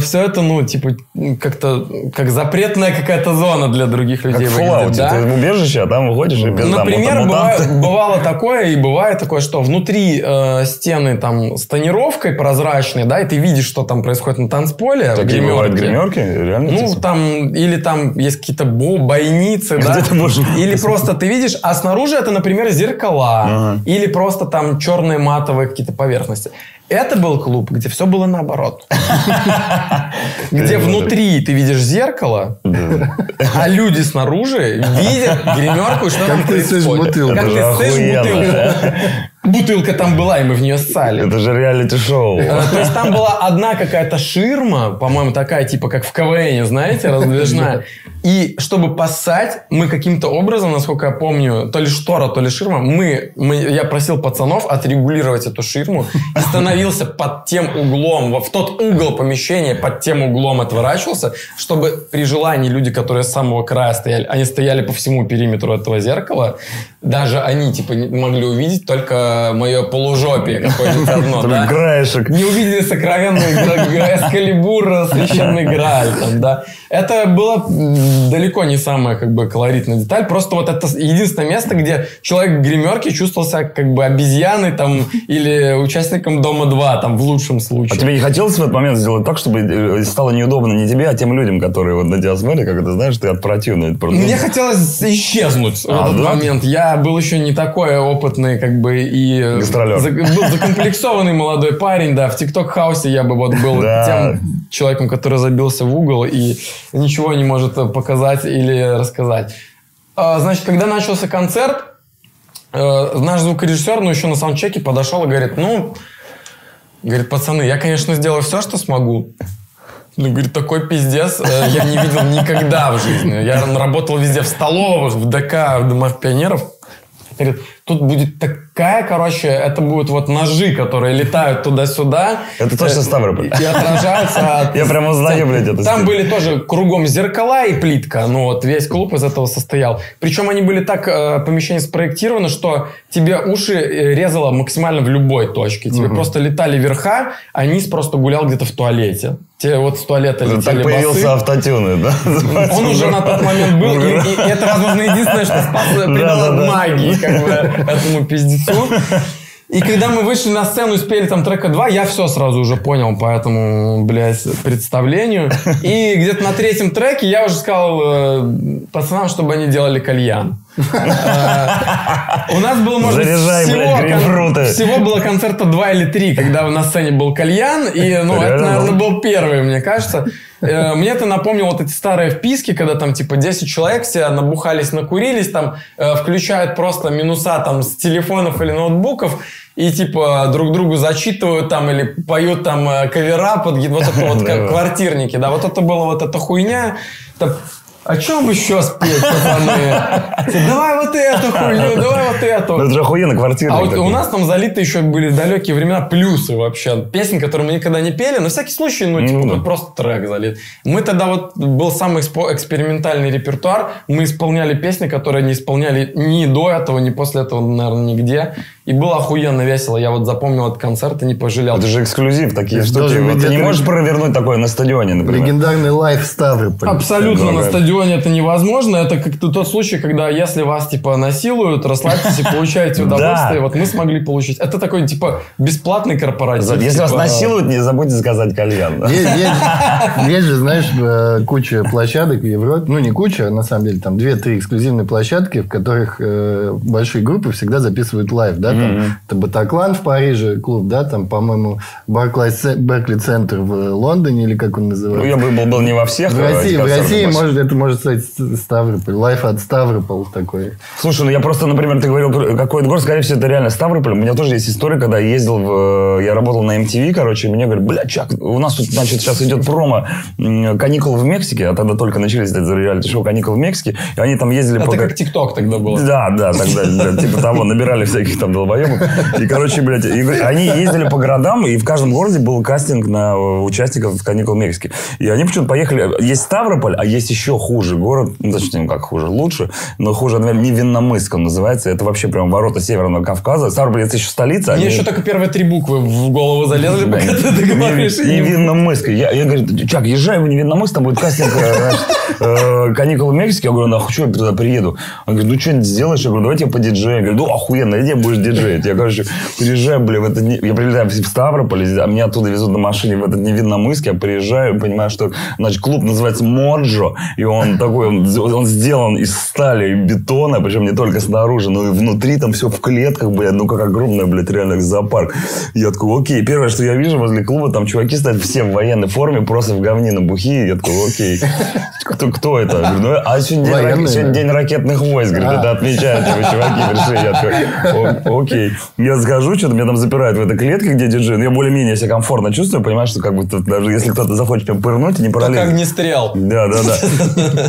S3: все это, ну, типа, как-то как запретная какая-то зона для других
S1: Как
S3: людей.
S1: в
S3: выглядит,
S1: Fallout.
S3: да?
S1: Ты в убежище, а там выходишь и без там
S3: Например,
S1: мута- мутанты.
S3: быва- бывало такое, и бывает такое, что внутри э, стены там с тонировкой прозрачной, да, и ты видишь, что там происходит на танцполе.
S1: Такие бывают
S3: гримерке.
S1: гримерки? Реально?
S3: Ну,
S1: типа?
S3: там, или там есть какие-то бо- бойницы, да. Или просто ты видишь, а снаружи это, например, зеркала. Или просто там черные матовые какие-то поверхности. Это был клуб, где все было наоборот. Где внутри ты видишь зеркало, а люди снаружи видят гримерку, и что там происходит. Как ты бутылку. Бутылка там была, и мы в нее ссали.
S1: Это же реалити-шоу.
S3: Э, То есть там была одна какая-то ширма, по-моему, такая, типа как в КВН, знаете, раздвижная. И чтобы поссать, мы каким-то образом, насколько я помню, то ли штора, то ли ширма, мы, мы, я просил пацанов отрегулировать эту ширму и становился под тем углом, в тот угол помещения, под тем углом отворачивался, чтобы при желании люди, которые с самого края стояли, они стояли по всему периметру этого зеркала, даже они, типа, могли увидеть только мое полужопие какое-нибудь одно, да?
S1: краешек.
S3: не увидели сокровенный эскалибур, священный грааль, там, да. Это было далеко не самая, как бы, колоритная деталь. Просто вот это единственное место, где человек в гримерке чувствовал себя, как бы, обезьяной, там, или участником Дома-2, там, в лучшем
S1: А
S3: случае.
S1: тебе не хотелось в этот момент сделать так, чтобы э, стало неудобно не тебе, а тем людям, которые вот на тебя смотрят, как это знаешь, ты от противно. Это просто-
S3: Мне хотелось исчезнуть в
S1: А,
S3: этот
S1: да?
S3: момент. Я был еще не такой опытный, как бы, и... э,
S1: Гастролер.
S3: за- был закомплексованный молодой парень, да. В ТикТок-хаусе я бы вот был тем человеком, который забился в угол и ничего не может э, показать или рассказать. А, Значит, когда начался концерт, э, наш звукорежиссер, ну, еще на саундчеке подошел и говорит, ну, говорит, пацаны, я, конечно, сделаю все, что смогу. Ну, говорит, такой пиздец э, я не видел никогда в жизни. Я работал везде в столовых, в ДК, в домах пионеров. Говорит, тут будет такая, короче, это будут вот ножи, которые летают туда-сюда.
S1: Это точно
S3: Э,
S1: Ставрополь.
S3: И отражаются от
S1: Я прям узнаю, блядь, эту
S3: Там были тоже кругом зеркала и плитка. Ну, вот весь клуб из этого состоял. Причем они были так, э, помещения спроектированы, что тебе уши э, резало максимально в любой точке. Тебе просто летали верха, а низ просто гулял где-то в туалете. Тебе вот с туалета
S1: Так
S3: летели
S1: появился
S3: басы.
S1: автотюны, да?
S3: Он уже на тот момент был, и, и это, возможно, единственное, что спас, придало магии как бы, этому пиздецу. И когда мы вышли на сцену и спели там трека 2, я все сразу уже понял по этому, блядь, представлению. И где-то на третьем треке я уже сказал э, пацанам, чтобы они делали кальян. Э, У нас было, может
S1: Заряжай,
S3: всего всего было концерта два или три, когда на сцене был кальян, и, ну, это, наверное,
S1: был
S3: первый, мне кажется. Э, Мне это напомнило вот эти старые вписки, когда там типа 10 человек все набухались, накурились, там э, включают просто минуса там с телефонов или ноутбуков, и типа друг другу зачитывают там или поют там э, кавера под вот это вот как квартирники, да, вот это была вот эта хуйня. Так, о чем еще спеть, пацаны? Давай вот эту хуйню, давай вот
S1: Ну,
S3: эту.
S1: это же охуенно, квартирник
S3: А вот у нас там залиты еще были далекие времена плюсы вообще. Песни, которые мы никогда не пели. На всякий случай, ну, типа,
S1: Ну да.
S3: вот просто трек залит. Мы тогда вот, был самый экспериментальный репертуар. Мы исполняли песни, которые не исполняли ни до этого, ни после этого, наверное, нигде. И было охуенно весело. Я вот запомнил этот концерт и не пожалел.
S1: Это же эксклюзив, такие штуки. Вот
S2: быть
S1: ты не
S2: это-
S1: можешь провернуть такое на стадионе, например.
S2: Легендарный лайф Ставрополь.
S3: Абсолютно
S1: Да,
S3: на стадионе это невозможно. Это как тот случай, когда если вас типа насилуют, расслабьтесь и получаете удовольствие. Вот мы смогли получить. Это такой типа бесплатный корпоратив.
S1: Если вас
S3: типа,
S1: насилуют, не забудьте заказать кальян.
S2: Есть, же, знаешь, э, куча площадок в Европе. Ну, не куча, а на самом деле там две-три эксклюзивные площадки, в которых э, большие группы всегда записывают live. Да? Там, Это Батаклан в Париже, клуб, да, там, по-моему, Беркли Центр в Лондоне, или как он
S1: Ну,
S2: называется.
S1: я бы был, был не во всех.
S2: В
S1: э,
S2: России, в России
S1: может.
S2: это может стать Ставрополь. Live at Ставрополь такой.
S1: Слушай, ну я просто, например, ты говорил, какой-то город, скорее всего, это реально Ставрополь. У меня тоже есть история, когда я ездил в... э, Я работал на MTV, короче, и мне говорят, бля, Чак, у нас тут, значит, сейчас идет промо каникул в Мексике, а тогда только начались эти реалити-шоу каникул в Мексике, и они там ездили
S3: Это
S1: по...
S3: как ТикТок тогда было.
S1: Да, да, тогда, да, типа того, набирали всяких там долбоебов. И, короче, блядь, и они ездили по городам, и в каждом городе был кастинг на э, участников каникул Мексики. И они почему-то поехали... Есть Ставрополь, а есть еще хуже город, ну, точнее, ну, как хуже, лучше, но хуже, наверное, Невинномыск он называется. Это вообще прям ворота Северного Кавказа. Ставрополь, это еще столица.
S3: Мне
S1: они-
S3: еще только первые три буквы в голову залезли, пока ты договоришь.
S1: Не- Невинномыск. Я, я говорю, Чак, езжай в Невинномыск, там будет кастинг э, э, каникулы в Мексике. Я говорю, нахуй, что я туда приеду? Он говорит, ну, что-нибудь сделаешь? Я говорю, давайте я по диджею. Я говорю, ну, охуенно, иди будешь диджеить. Я, короче, приезжаю, бля, в этот... не- Я прилетаю в Ставрополь, а меня оттуда везут на машине в этот Невинномыск. Я приезжаю, понимаю, что, значит, клуб называется Моджо, и он такой, он, он сделан из стали и бетона, причем не только снаружи, но и внутри там все в клетках, блядь, ну, как огромный, блядь, реально зоопарк. Я такой, окей. Первое, что я вижу возле клуба, там чуваки стоят все в военной форме, просто в говне на бухи. Я такой, окей. Кто, кто это? Я говорю, ну, а сегодня день, сегодня день ракетных войск. Говорит, это отмечают, чуваки пришли. Я такой, «О- окей. Я захожу, что-то меня там запирают в этой клетке, где диджей. Ну, я более-менее себя комфортно чувствую, понимаешь, что как бы тут даже если кто-то захочет меня пырнуть, не
S3: Как
S1: пролезет.
S3: огнестрел.
S1: Да, да, да.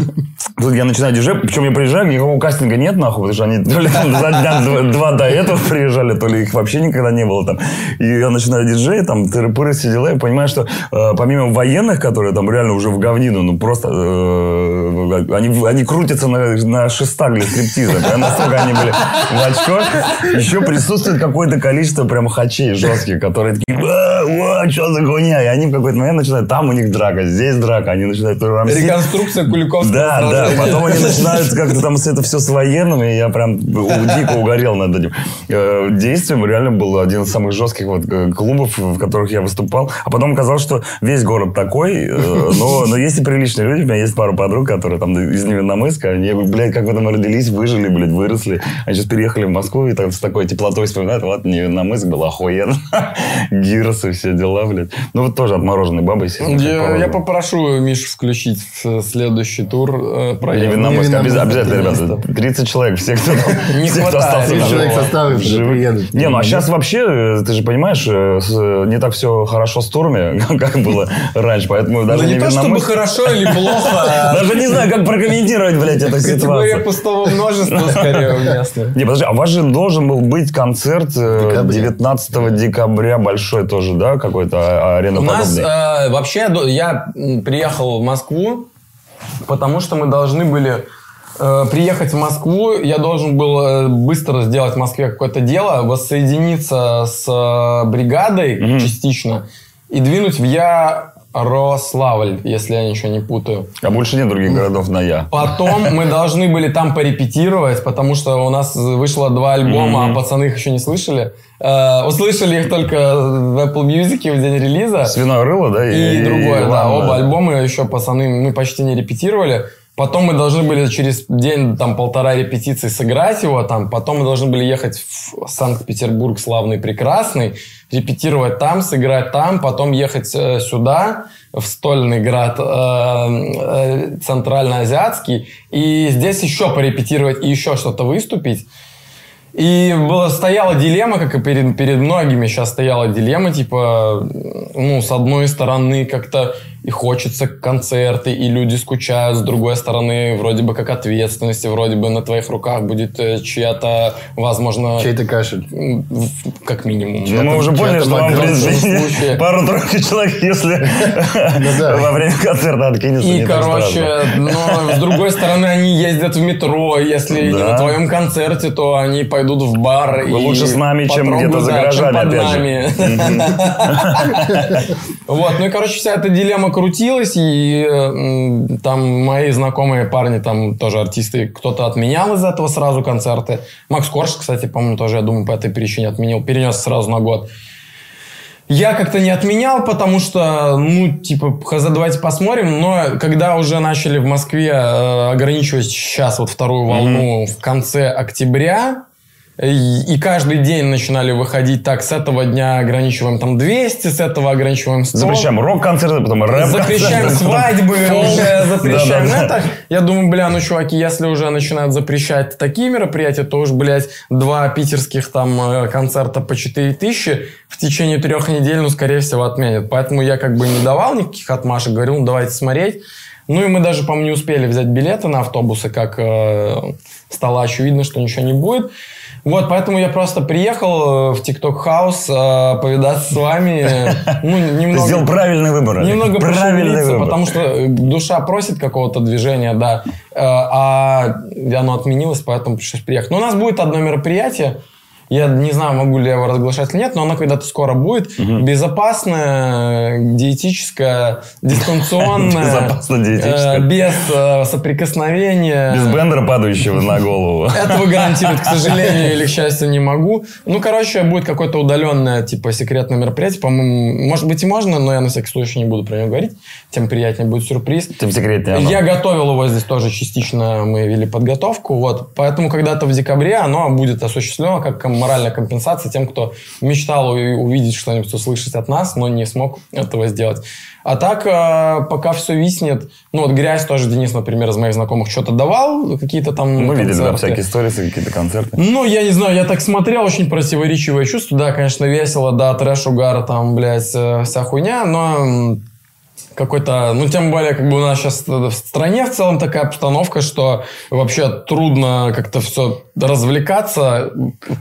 S1: Тут я начинаю диджей, причем я приезжаю, никакого кастинга нет, нахуй, потому что они то ли за дня два, до этого приезжали, то ли их вообще никогда не было там. И я начинаю диджей, там, тыры-пыры, все дела, и понимаю, что э, помимо военных, которые там реально уже в говнину, ну, просто э, они, они крутятся на, на шестах для стриптиза. Настолько они были в очках. Еще присутствует какое-то количество прям хачей жестких, которые такие, что за хуйня? И они в какой-то момент начинают, там у них драка, здесь драка, они начинают рамсить.
S3: Реконструкция Куликовского
S1: Да, да. Потом они начинают как-то там это все с военным, и я прям дико угорел над этим э, действием. Реально был один из самых жестких вот э, клубов, в которых я выступал. А потом оказалось, что весь город такой, э, но, но есть и приличные люди. У меня есть пара подруг, которые там из Невинномыска. Они, блядь, как вы там родились, выжили, блядь, выросли. Они сейчас переехали в Москву и там с такой теплотой вспоминают. Вот Невинномыск был охуенно. Гиросы, все дела, блядь. Ну, вот тоже отмороженный бабой. как
S3: Я, я попрошу Мишу включить в следующий тур э, проект.
S1: Обяз- Обязательно, ребята. 30 человек. Все, кто там.
S3: Не
S1: все, кто остался
S3: Тридцать
S1: живым.
S2: Человек составы
S1: Живы.
S2: приедут.
S1: Не, ну а сейчас вообще, э, ты же понимаешь, э, не так все хорошо с турами, как было раньше. Поэтому даже
S3: Ну, не
S1: не
S3: то чтобы хорошо или плохо, а
S1: Даже не знаю, как прокомментировать, блядь, эту
S3: категория
S1: ситуацию.
S3: пустого множества скорее уместна.
S1: Не, подожди, а у вас же должен был быть концерт э,
S2: Декабря.
S1: 19 декабря, большой тоже, да, какой-то а- арена
S3: У нас э, вообще я приехал в Москву, потому что мы должны были э, приехать в Москву. Я должен был э, быстро сделать в Москве какое-то дело, воссоединиться с э, бригадой частично и двинуть в Ярославль, если я ничего не путаю.
S1: А больше нет других городов на я.
S3: Потом мы должны были там порепетировать, потому что у нас вышло два альбома, а пацаны их еще не слышали. Э, услышали их только в Apple Music в день релиза.
S1: Свиное рыло, да?
S3: И, другое, да. Оба альбома еще пацаны мы почти не репетировали. Потом мы должны были через день, там, полтора репетиции сыграть его, там, потом мы должны были ехать в Санкт-Петербург славный, прекрасный, репетировать там, сыграть там, потом ехать э, сюда, в Стольный град, э, э, центральноазиатский, и здесь еще порепетировать и еще что-то выступить. И была, стояла дилемма, как и перед, перед многими сейчас стояла дилемма, типа, ну, с одной стороны, как-то и хочется концерты, и люди скучают. С другой стороны, вроде бы как ответственности, вроде бы на твоих руках будет э, чья-то, возможно...
S2: Чей-то кашель.
S3: Как минимум.
S1: Ну, мы уже поняли, что вам
S3: случае.
S1: пару-тройку человек, если
S2: Ну
S1: во время концерта откинется.
S3: И, короче, но с другой стороны, они ездят в метро. Если не на твоем концерте, то они пойдут в бар. И
S1: лучше с нами, чем где-то за гаражами,
S3: под
S1: опять же.
S3: нами. Вот, ну и, короче, вся эта дилемма крутилась, и там мои знакомые парни, там тоже артисты, кто-то отменял из этого сразу концерты. Макс Корж, кстати, по-моему, тоже, я думаю, по этой причине отменил, перенес сразу на год. Я как-то не отменял, потому что, ну, типа, хз, давайте посмотрим. Но когда уже начали в Москве э, ограничивать сейчас вот вторую волну в конце октября, и, каждый день начинали выходить так, с этого дня ограничиваем там 200, с этого ограничиваем 100.
S1: Запрещаем рок-концерты, потом рэп-концерты.
S3: Запрещаем свадьбы, уже запрещаем это. Я думаю, бля, ну, чуваки, если уже начинают запрещать такие мероприятия, то уж, блядь, два питерских там э, концерта по 4 тысячи в течение трех недель, ну, скорее всего, отменят. Поэтому я как бы не давал никаких отмашек, говорил, ну, давайте смотреть. Ну, и мы даже, по-моему, не успели взять билеты на автобусы, как э, стало очевидно, что ничего не будет. Вот, поэтому я просто приехал э, в TikTok House э, повидаться с вами. Ну, немного...
S1: сделал правильный выбор.
S3: Немного
S1: правильный выбор.
S3: потому что э, душа просит какого-то движения, да. А оно отменилось, поэтому пришлось приехать. Но у нас будет одно мероприятие. Я не знаю, могу ли я его разглашать или нет, но оно когда-то скоро будет. Безопасное, диетическое, дистанционное.
S1: Безопасно-диетическое.
S3: э, Без э, соприкосновения.
S1: Без бендера, падающего на голову.
S3: Этого гарантировать, к сожалению или к счастью, не могу. Ну, короче, будет какое-то удаленное, типа, секретное мероприятие. По-моему, может быть и можно, но я на всякий случай не буду про него говорить. Тем приятнее будет сюрприз.
S1: Тем секретнее оно.
S3: Я готовил его здесь тоже частично, мы вели подготовку, вот. Поэтому когда-то в декабре оно будет осуществлено как моральная компенсация тем, кто мечтал увидеть что-нибудь, услышать от нас, но не смог этого сделать. А так, э, пока все виснет, ну вот грязь тоже Денис, например, из моих знакомых что-то давал, какие-то там
S1: Мы видели, да,
S3: концерты.
S1: всякие истории, какие-то концерты.
S3: Ну, я не знаю, я так смотрел, очень противоречивое чувство. Да, конечно, весело, да, трэш, угар, там, блядь, э, вся хуйня, но какой-то, ну, тем более, как бы у нас сейчас в стране в целом такая обстановка, что вообще трудно как-то все развлекаться.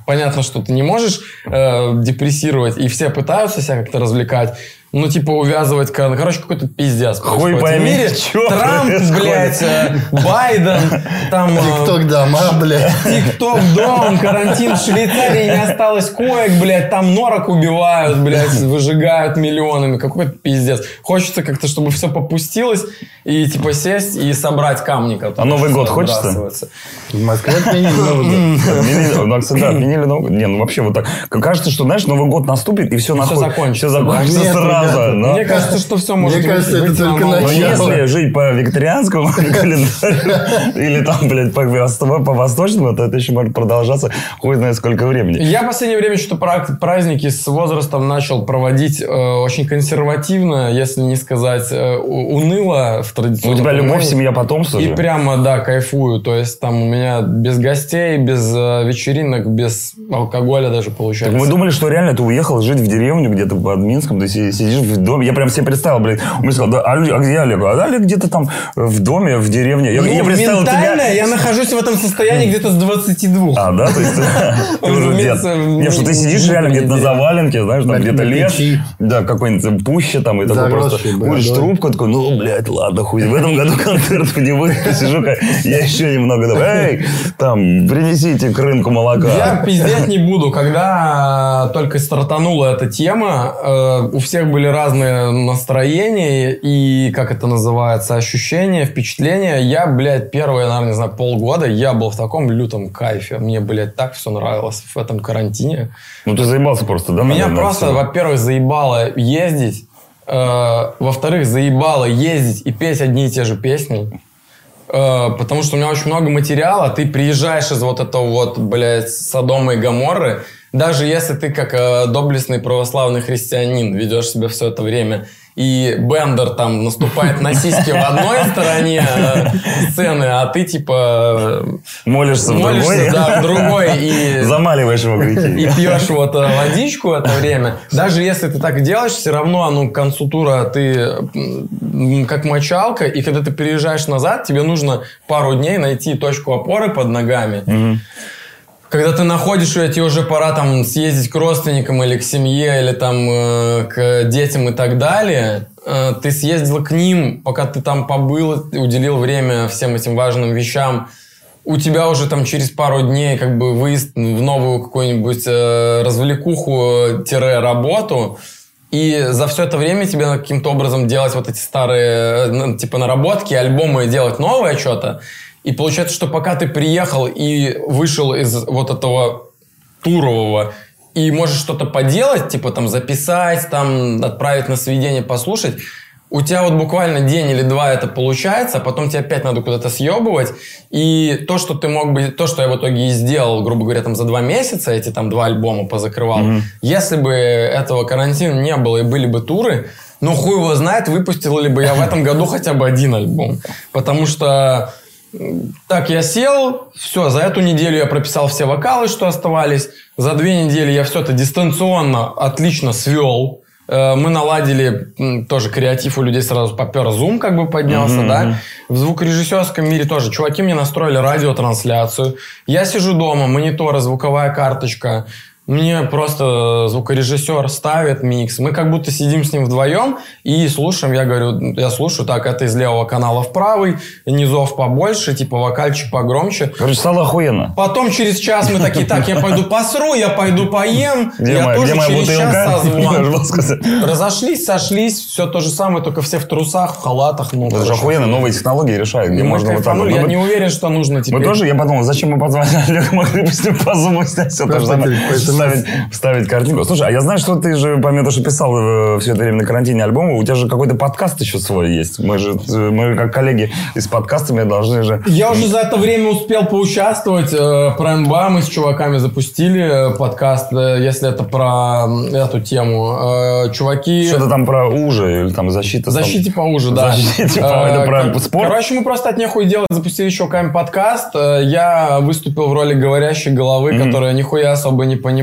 S3: Понятно, что ты не можешь э, депрессировать, и все пытаются себя как-то развлекать. Ну, типа, увязывать... кор- Короче, какой-то пиздец.
S1: Хуй
S3: в
S1: пойми,
S3: мире.
S1: чё
S3: Трамп,
S1: происходит.
S3: блядь, э, Байден, там... э,
S2: Тикток дома, бля.
S3: Тикток, дом, карантин в Швейцарии не осталось коек, блядь, там норок убивают, блядь, выжигают миллионами. Какой-то пиздец. Хочется как-то, чтобы все попустилось и типа сесть и собрать камни.
S1: А Новый год хочется?
S2: В Москве отменили Новый год.
S1: Отменили, ну, кстати, да, отменили Новый год. Не, ну вообще вот так. Кажется, что, знаешь, Новый год наступит, и все нахуй.
S3: закончится,
S1: Все закончится?
S2: Нет,
S1: сразу.
S2: Ребята,
S1: но-
S3: Мне кажется, что все может
S2: Мне кажется,
S3: быть
S2: это только
S3: на Новый
S1: Но
S2: начало.
S1: если жить по викторианскому календарю или там, блядь, по, восто- по восточному, то это еще может продолжаться хуй знает сколько времени.
S3: Я в последнее время что-то пра- праздники с возрастом начал проводить э, очень консервативно, если не сказать э, уныло в
S1: Ну,
S3: традиционном
S1: у тебя любовь, семья, потомство
S3: И прямо, да, кайфую. То есть там у меня без гостей, без э, вечеринок, без алкоголя даже получается.
S1: Так мы думали, что реально ты уехал жить в деревню где-то под Минском, ты си- сидишь в доме. Я прям себе представил, блядь. Он мне сказал, да, а а где Олег? А Олег где-то там в доме, в деревне. Я,
S3: Ну,
S1: я представил тебя...
S3: я нахожусь в этом состоянии где-то с 22.
S1: А, да? То есть ты- уже
S3: Разумеется,
S1: дед. Не, что ты сидишь реально где-то на заваленке, знаешь, там где-то лес. Да, какой-нибудь пуще там. И такой просто куришь трубку, такой, ну, блядь, ладно, хуй. В этом году концерт не будет. Сижу, я еще немного. там, Эй, там, принесите к рынку молока.
S3: Я пиздеть не буду. Когда только стартанула эта тема, э, у всех были разные настроения и, как это называется, ощущения, впечатления. Я, блядь, первые, наверное, не знаю, полгода я был в таком лютом кайфе. Мне, блядь, так все нравилось в этом карантине.
S1: Ну, ты заебался просто, да?
S3: Меня
S1: наверное,
S3: просто, во-первых, заебало ездить. э, во-вторых, заебало ездить и петь одни и те же песни. э, потому что у меня очень много материала, ты приезжаешь из вот этого вот, блядь, Содома и Гоморры, даже если ты как э, доблестный православный христианин ведешь себя все это время, и Бендер там наступает на сиськи в одной стороне э, сцены, а ты типа
S1: Молишься,
S3: молишься,
S1: в другой.
S3: да, в другой и
S1: Замаливаешь его
S3: и
S1: грехи.
S3: пьешь вот э, водичку в это время, даже если ты так делаешь, все равно, ну, к концу тура ты как мочалка, и когда ты переезжаешь назад, тебе нужно пару дней найти точку опоры под ногами. Когда ты находишь ее, тебе уже пора там съездить к родственникам или к семье, или там э, к детям и так далее. Э, ты съездил к ним, пока ты там побыл, уделил время всем этим важным вещам. У тебя уже там через пару дней как бы выезд в новую какую-нибудь э, развлекуху-работу. И за все это время тебе каким-то образом делать вот эти старые, э, ну, типа, наработки, альбомы, делать новое что-то. И получается, что пока ты приехал и вышел из вот этого турового, и можешь что-то поделать, типа там записать, там отправить на сведение, послушать, у тебя вот буквально день или два это получается, а потом тебе опять надо куда-то съебывать. И то, что ты мог бы, то, что я в итоге и сделал, грубо говоря, там за два месяца, эти там два альбома позакрывал, если бы этого карантина не было и были бы туры, ну хуй его знает, выпустил ли бы я в этом году хотя бы один альбом. Потому что так я сел, все, за эту неделю я прописал все вокалы, что оставались. За две недели я все это дистанционно отлично свел. Э, Мы наладили тоже креатив у людей сразу попер Zoom как бы поднялся, да. В звукорежиссерском мире тоже чуваки мне настроили радиотрансляцию. Я сижу дома, мониторы, звуковая карточка. Мне просто звукорежиссер ставит микс. Мы как будто сидим с ним вдвоем и слушаем. Я говорю, я слушаю, так, это из левого канала в правый, низов побольше, типа вокальчик погромче.
S1: Короче, стало охуенно.
S3: Потом через час мы такие, так, я пойду посру, я пойду поем.
S1: Где
S3: я
S1: моя,
S3: тоже
S1: где
S3: через час созвон. Разошлись, сошлись, все то же самое, только все в трусах, в халатах. Ну,
S1: Это же охуенно, новые технологии решают, где можно вот так вот.
S3: Я
S1: Ну,
S3: не уверен, что нужно теперь.
S1: Мы тоже, я подумал, зачем мы позвали Олега, могли бы с ним по снять все то же самое. Вставить, вставить картинку. Слушай, а я знаю, что ты же, помимо того, что писал э, все это время на карантине альбомы, у тебя же какой-то подкаст еще свой есть. Мы же, э, мы как коллеги из подкастами должны же...
S3: Я уже за это время успел поучаствовать. э, Про НБА мы с чуваками запустили подкаст, если это про эту тему. Чуваки...
S1: Что-то там про уже или там защита.
S3: Защите поуже, да.
S1: Защите, по- это про спорт?
S3: Короче, мы просто от нехуй делать запустили еще чуваками подкаст. Я выступил в роли говорящей головы, которая нихуя особо не понимает.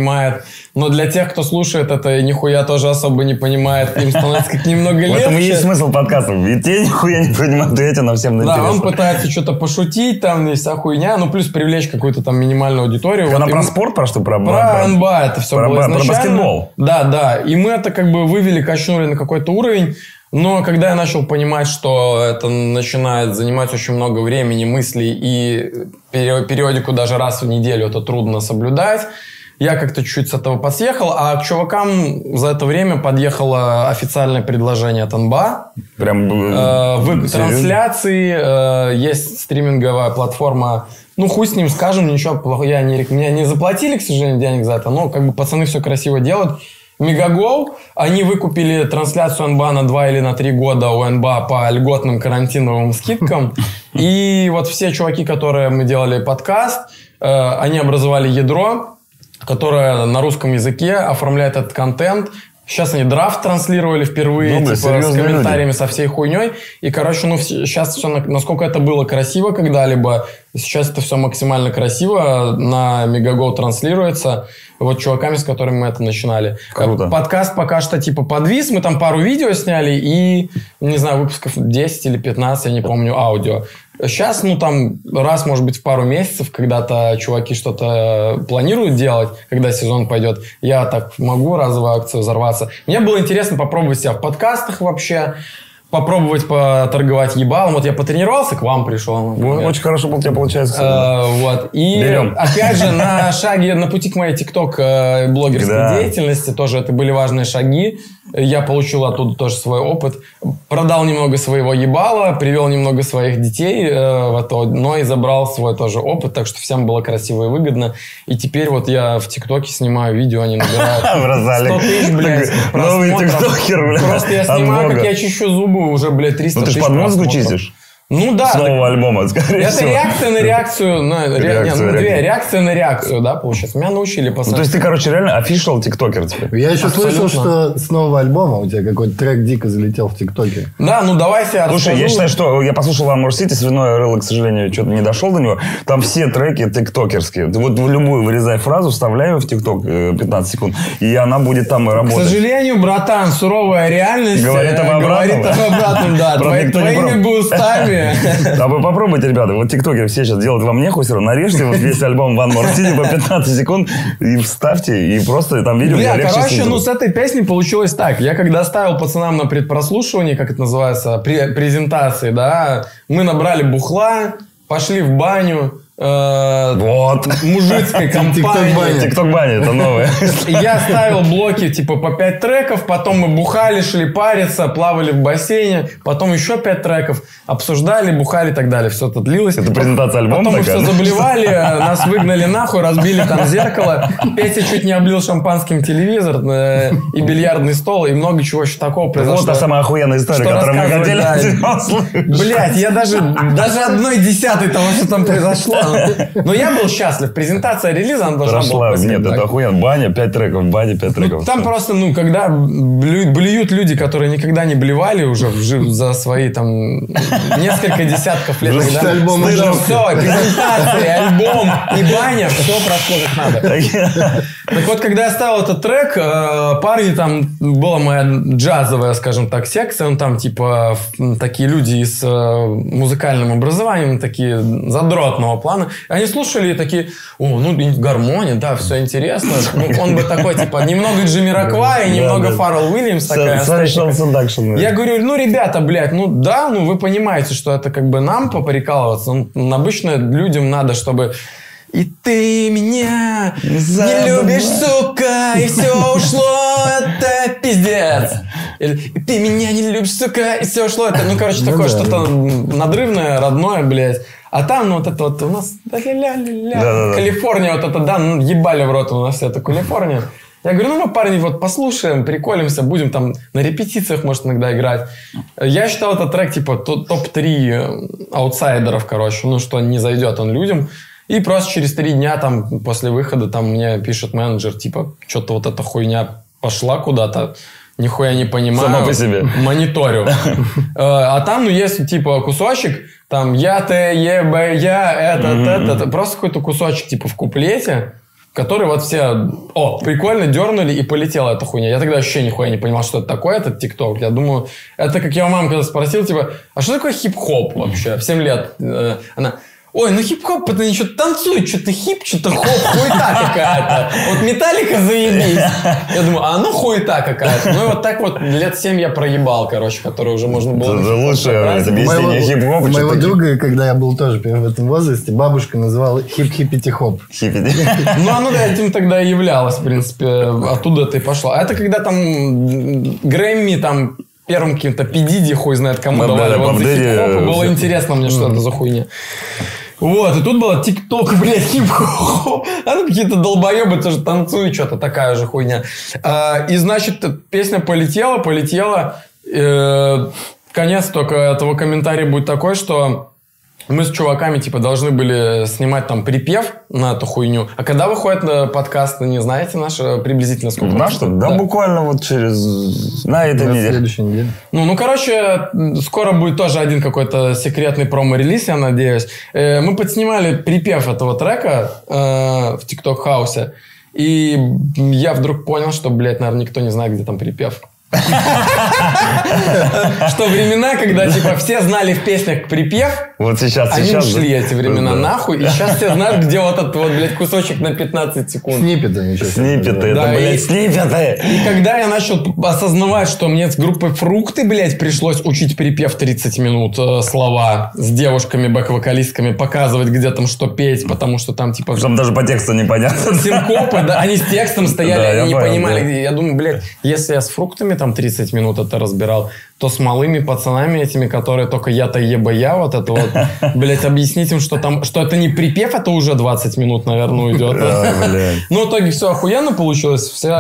S3: Но для тех, кто слушает это и нихуя тоже особо не понимает, им становится как немного
S1: В этом и есть
S3: легче.
S1: смысл подкаста. И те нихуя не понимают, и эти нам всем
S3: Да, он
S1: интересно.
S3: пытается что-то пошутить, там и вся хуйня, ну плюс привлечь какую-то там минимальную аудиторию.
S1: Она
S3: Вот,
S1: про
S3: мы-
S1: спорт, про что? Про,
S3: Про НБА это все
S1: про
S3: было
S1: про
S3: изначально.
S1: баскетбол.
S3: Да, да. И мы это как бы вывели, качнули на какой-то уровень. Но когда я начал понимать, что это начинает занимать очень много времени, мыслей, и перио- периодику даже раз в неделю это трудно соблюдать, я как-то чуть-чуть с этого подъехал, а к чувакам за это время подъехало официальное предложение от НБА.
S1: Прям...
S3: Э, в
S1: серьезно?
S3: трансляции э, есть стриминговая платформа. Ну, хуй с ним скажем, ничего плохого. Я не, меня не заплатили, к сожалению, денег за это, но как бы пацаны все красиво делают. Мегагол, они выкупили трансляцию НБА на 2 или на 3 года у НБА по льготным карантиновым скидкам. И вот все чуваки, которые мы делали подкаст, э, они образовали ядро, которое на русском языке оформляет этот контент. Сейчас они драфт транслировали впервые,
S1: Добрые,
S3: типа, с
S1: серьезные люди.
S3: комментариями со всей хуйней. И, короче, ну, сейчас все, насколько это было красиво когда-либо, сейчас это все максимально красиво на Мегаго транслируется. Вот чуваками, с которыми мы это начинали.
S1: Круто.
S3: Подкаст пока что типа подвис, мы там пару видео сняли и, не знаю, выпусков 10 или 15, я не помню, аудио. Сейчас, ну, там, раз, может быть, в пару месяцев, когда-то чуваки что-то планируют делать, когда сезон пойдет, я так могу разовую акцию взорваться. Мне было интересно попробовать себя в подкастах вообще, попробовать поторговать ебалом. Вот я потренировался, к вам пришел. например.
S1: Очень хорошо у тебя получается.
S3: Э, Вот. И
S1: Берем.
S3: опять же, на шаге, на пути к моей тикток э,
S1: Да.
S3: деятельности тоже это были важные шаги. Я получил оттуда тоже свой опыт. Продал немного своего ебала, привел немного своих детей э, в это, но и забрал свой тоже опыт, так что всем было красиво и выгодно. И теперь вот я в ТикТоке снимаю видео, они набирают
S1: Образали.
S3: 100 тысяч, блядь,
S1: Новый тиктокер, блядь.
S3: Просто я снимаю, как я чищу зубы, уже, блядь, 300
S1: Ну ты
S3: тысяч
S1: ж под музыку
S3: просмотров.
S1: чистишь?
S3: Ну да.
S1: С
S3: так-
S1: нового альбома, скорее
S3: Это
S1: всего.
S3: реакция на реакцию. На, ре-
S1: Реакция,
S3: нет, ну, две,
S1: реакция.
S3: на реакцию, да, получается. Меня научили
S1: Ну,
S3: пацаны.
S1: то есть ты, короче, реально офишал тиктокер теперь.
S2: Я еще слышал,
S3: Абсолютно.
S2: что с нового альбома у тебя какой-то трек дико залетел в ТикТоке.
S3: Да, ну давайте я
S1: Слушай, я
S3: расскажу.
S1: считаю, что я послушал More City, свиное рыло, к сожалению, что-то не дошел до него. Там все треки тиктокерские. Ты вот в любую вырезай фразу, вставляй ее в тикток э, 15 секунд, и она попробует там
S3: К
S1: работать.
S3: сожалению, братан, суровая реальность
S1: Говорит
S3: э,
S1: об обратном.
S3: говорит об обратном, да. Твоими
S1: пробует.
S3: Устами.
S1: А вы попробуйте, ребята, вот тиктокеры все сейчас делают вам нехуй, нарежьте вот весь альбом More City по 15 секунд и вставьте, и просто там видео
S3: Бля, короче,
S1: снизу.
S3: ну с этой песней получилось так. Я когда ставил пацанам на предпрослушивание, как это называется, пре- презентации, да, мы набрали бухла, пошли в баню,
S1: Вот.
S3: мужицкой компании.
S2: Тикток-баня.
S1: Тикток баня, это новое.
S3: Я ставил блоки типа по 5 треков, потом мы бухали, шли париться, плавали в бассейне, потом еще 5 треков, обсуждали, бухали и так далее. Все это длилось.
S1: Это презентация альбома
S3: Потом мы все
S1: да?
S3: заблевали, э, нас выгнали нахуй, разбили там зеркало. Петя чуть не облил шампанским телевизор э, и бильярдный стол, и много чего еще такого произошло.
S1: Вот та самая охуенная история, которую мы хотели.
S3: Блять, я даже, даже одной десятой того, что там произошло. Но я был счастлив. Презентация релиза, она должна
S1: Прошла.
S3: была
S1: Нет, это охуенно. Баня, 5 треков, баня, 5
S3: Ну,
S1: треков.
S3: там просто, ну, когда блю- блюют люди, которые никогда не блевали уже за свои там несколько десятков лет. Когда- все, презентация, альбом и баня, все прошло как надо. Так вот, когда я ставил этот трек, э, парни там, была моя джазовая, скажем так, секция, ну, там, типа, такие люди с э, музыкальным образованием, такие задротного плана, они слушали и такие, о, ну, и гармония, да, все интересно. Ну, он бы такой, типа, немного Джимми Роквай, немного
S1: да.
S3: Фаррелл Уильямс, такая. Я говорю, ну, ребята, блядь, ну да, ну вы понимаете, что это как бы нам поприкалываться. Ну, обычно людям надо, чтобы и ты меня не любишь, сука, и все ушло, это пиздец. Или, и ты меня не любишь, сука, и все ушло. Это, ну, короче,
S2: Ну
S3: такое
S2: да,
S3: что-то надрывное, родное, блядь. А там, ну, вот это вот у нас... ля-ля-ля-ля.
S1: Да-да-да.
S3: Калифорния, вот это, да, ну, ебали в рот у нас это Калифорния. Я говорю, ну мы, парни, вот послушаем, приколимся, будем там на репетициях, может, иногда играть. Я считал этот трек, типа, то- топ-3 аутсайдеров, короче, ну, что не зайдет он людям. И просто через три дня, там, после выхода, там, мне пишет менеджер, типа, что-то вот эта хуйня пошла куда-то, нихуя не понимаю.
S1: Сама по себе.
S3: Мониторю. Э, А там, ну, есть, типа, кусочек, там, я, ты, е, б, я, этот, этот. Просто какой-то кусочек, типа, в куплете, который вот все, о, прикольно, дернули и полетела эта хуйня. Я тогда вообще нихуя не понимал, что это такое, этот ТикТок. Я думаю, это как я у мамы когда спросил, типа, а что такое хип-хоп вообще? В 7 лет. Э, Она, Ой, ну хип-хоп, это ничего танцует, что-то хип, что-то хоп, хуета какая-то. Вот металлика заебись. Я думаю, а ну хуета какая-то. Ну и вот так вот лет 7 я проебал, короче, который уже можно было...
S1: Это лучшее
S3: собрать.
S1: объяснение хип-хопа.
S2: у моего
S1: что-то
S2: друга, когда я был тоже в этом возрасте, бабушка называла хип-хиппити-хоп.
S1: хиппи.
S3: Ну, оно этим тогда и являлось, в принципе. Оттуда это и пошло. А это когда там Грэмми, там, первым каким-то Пидиди, хуй знает кому давали.
S1: да,
S3: Вот за
S1: э,
S3: было
S1: всё.
S3: интересно мне, что это за хуйня. Вот, и тут было ТикТок, блядь, хип-хоп. А ну какие-то долбоебы тоже танцуют, что-то такая же хуйня. А, И, значит, песня полетела, полетела. Э, Конец только этого комментария будет такой, что мы с чуваками, типа, должны были снимать там припев на эту хуйню. А когда выходит э, подкаст, не знаете наш э, приблизительно сколько?
S1: Наш что? Да, буквально вот через... На этой
S2: На
S1: неделе.
S2: следующей неделе.
S3: Ну, ну, короче, скоро будет тоже один какой-то секретный промо-релиз, я надеюсь. Э, Мы подснимали припев этого трека в TikTok хаусе. И я вдруг понял, что, блядь, наверное, никто не знает, где там припев. Что времена, когда, типа, все знали в песнях припев,
S1: Вот сейчас,
S3: они
S1: сейчас.
S3: ушли,
S1: да.
S3: эти времена,
S1: Да.
S3: нахуй. И сейчас все знают, где вот этот вот, блядь, кусочек на 15 секунд.
S2: Сейчас
S1: Сниппеты,
S3: Да,
S1: это,
S3: и-
S1: блядь, сниппеты.
S3: И когда я начал осознавать, что мне с группой «Фрукты», блядь, пришлось учить припев 30 минут, э, слова с девушками, бэк-вокалистками, показывать, где там что петь, потому что там, типа,
S1: Там даже по тексту непонятно.
S3: синкопы, да, они с текстом стояли, они не понимали. Я думаю, блядь, если я с фруктами там 30 минут это разбирал, то с малыми пацанами этими, которые только я-то еба я, вот это вот, блядь, объяснить им, что там, что это не припев, это уже 20 минут, наверное, уйдет. Ну, в итоге все охуенно получилось, все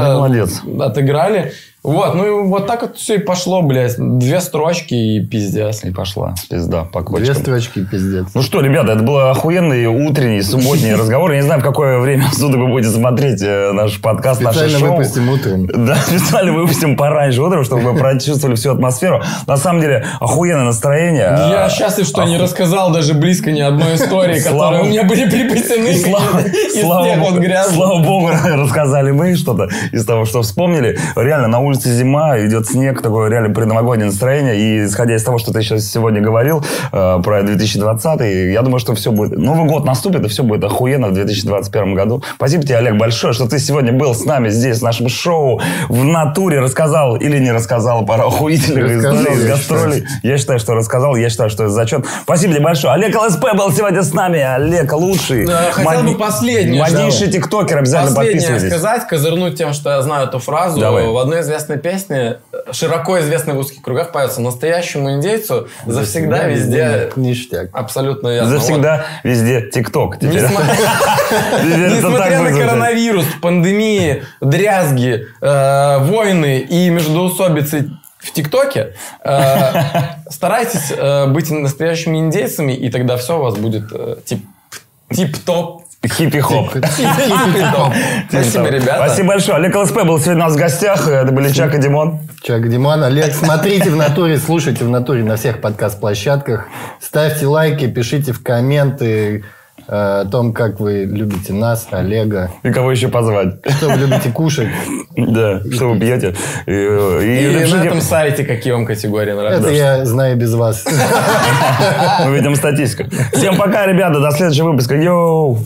S3: отыграли. Вот, ну и вот так вот все и пошло, блядь. Две строчки и пиздец.
S1: И пошла пизда по
S2: Две
S1: кочкам.
S2: строчки, пиздец.
S1: Ну что, ребята, это был охуенный утренний, субботний разговор. Я не знаю, в какое время суток вы будете смотреть э, наш подкаст, наше
S2: Специально
S1: шоу.
S2: выпустим утром.
S1: Да, специально выпустим пораньше утром, чтобы вы прочувствовали всю атмосферу. На самом деле, охуенное настроение.
S3: Я счастлив, что не рассказал даже близко ни одной истории, которые у меня были припасены
S1: И слава богу, рассказали мы что-то из того, что вспомнили. Реально, на улице зима, идет снег, такое реально предновогоднее настроение. И исходя из того, что ты сейчас сегодня говорил э, про 2020, я думаю, что все будет... Новый год наступит, и все будет охуенно в 2021 году. Спасибо тебе, Олег, большое, что ты сегодня был с нами здесь, в нашем шоу, в натуре рассказал или не рассказал про охуительных историй из
S2: я
S1: гастролей. Я считаю, что рассказал, я считаю, что это зачет. Спасибо тебе большое. Олег ЛСП был сегодня с нами. Олег лучший.
S3: Да, хотел бы последнее,
S1: Моднейший тиктокер. Обязательно
S3: Последнее
S1: подписывайтесь.
S3: сказать, козырнуть тем, что я знаю эту фразу.
S1: Давай.
S3: В одной известной песне, широко известной в узких кругах, поется «Настоящему индейцу завсегда везде...»
S2: Ништяк.
S3: Абсолютно ясно.
S1: Завсегда везде ТикТок. Теперь.
S3: Несмотря- на коронавирус, пандемии, дрязги, э, войны и междоусобицы в ТикТоке, э, старайтесь э, быть настоящими индейцами, и тогда все у вас будет тип- тип-топ.
S1: Хиппи-хоп.
S3: Спасибо, ребята.
S1: Спасибо большое. Олег ЛСП был сегодня у нас в гостях. Это были Чак и Димон.
S2: Чак Диман, Олег, смотрите в натуре, слушайте в натуре на всех подкаст-площадках. Ставьте лайки, пишите в комменты э, о том, как вы любите нас, Олега.
S1: И кого еще позвать?
S2: Что вы любите кушать.
S1: Да, что вы пьете. И, и
S3: И на этом сайте какие вам категории
S2: Это
S3: нравятся.
S2: я знаю без вас.
S1: Мы видим статистику. Всем пока, ребята. До следующего выпуска. Йоу!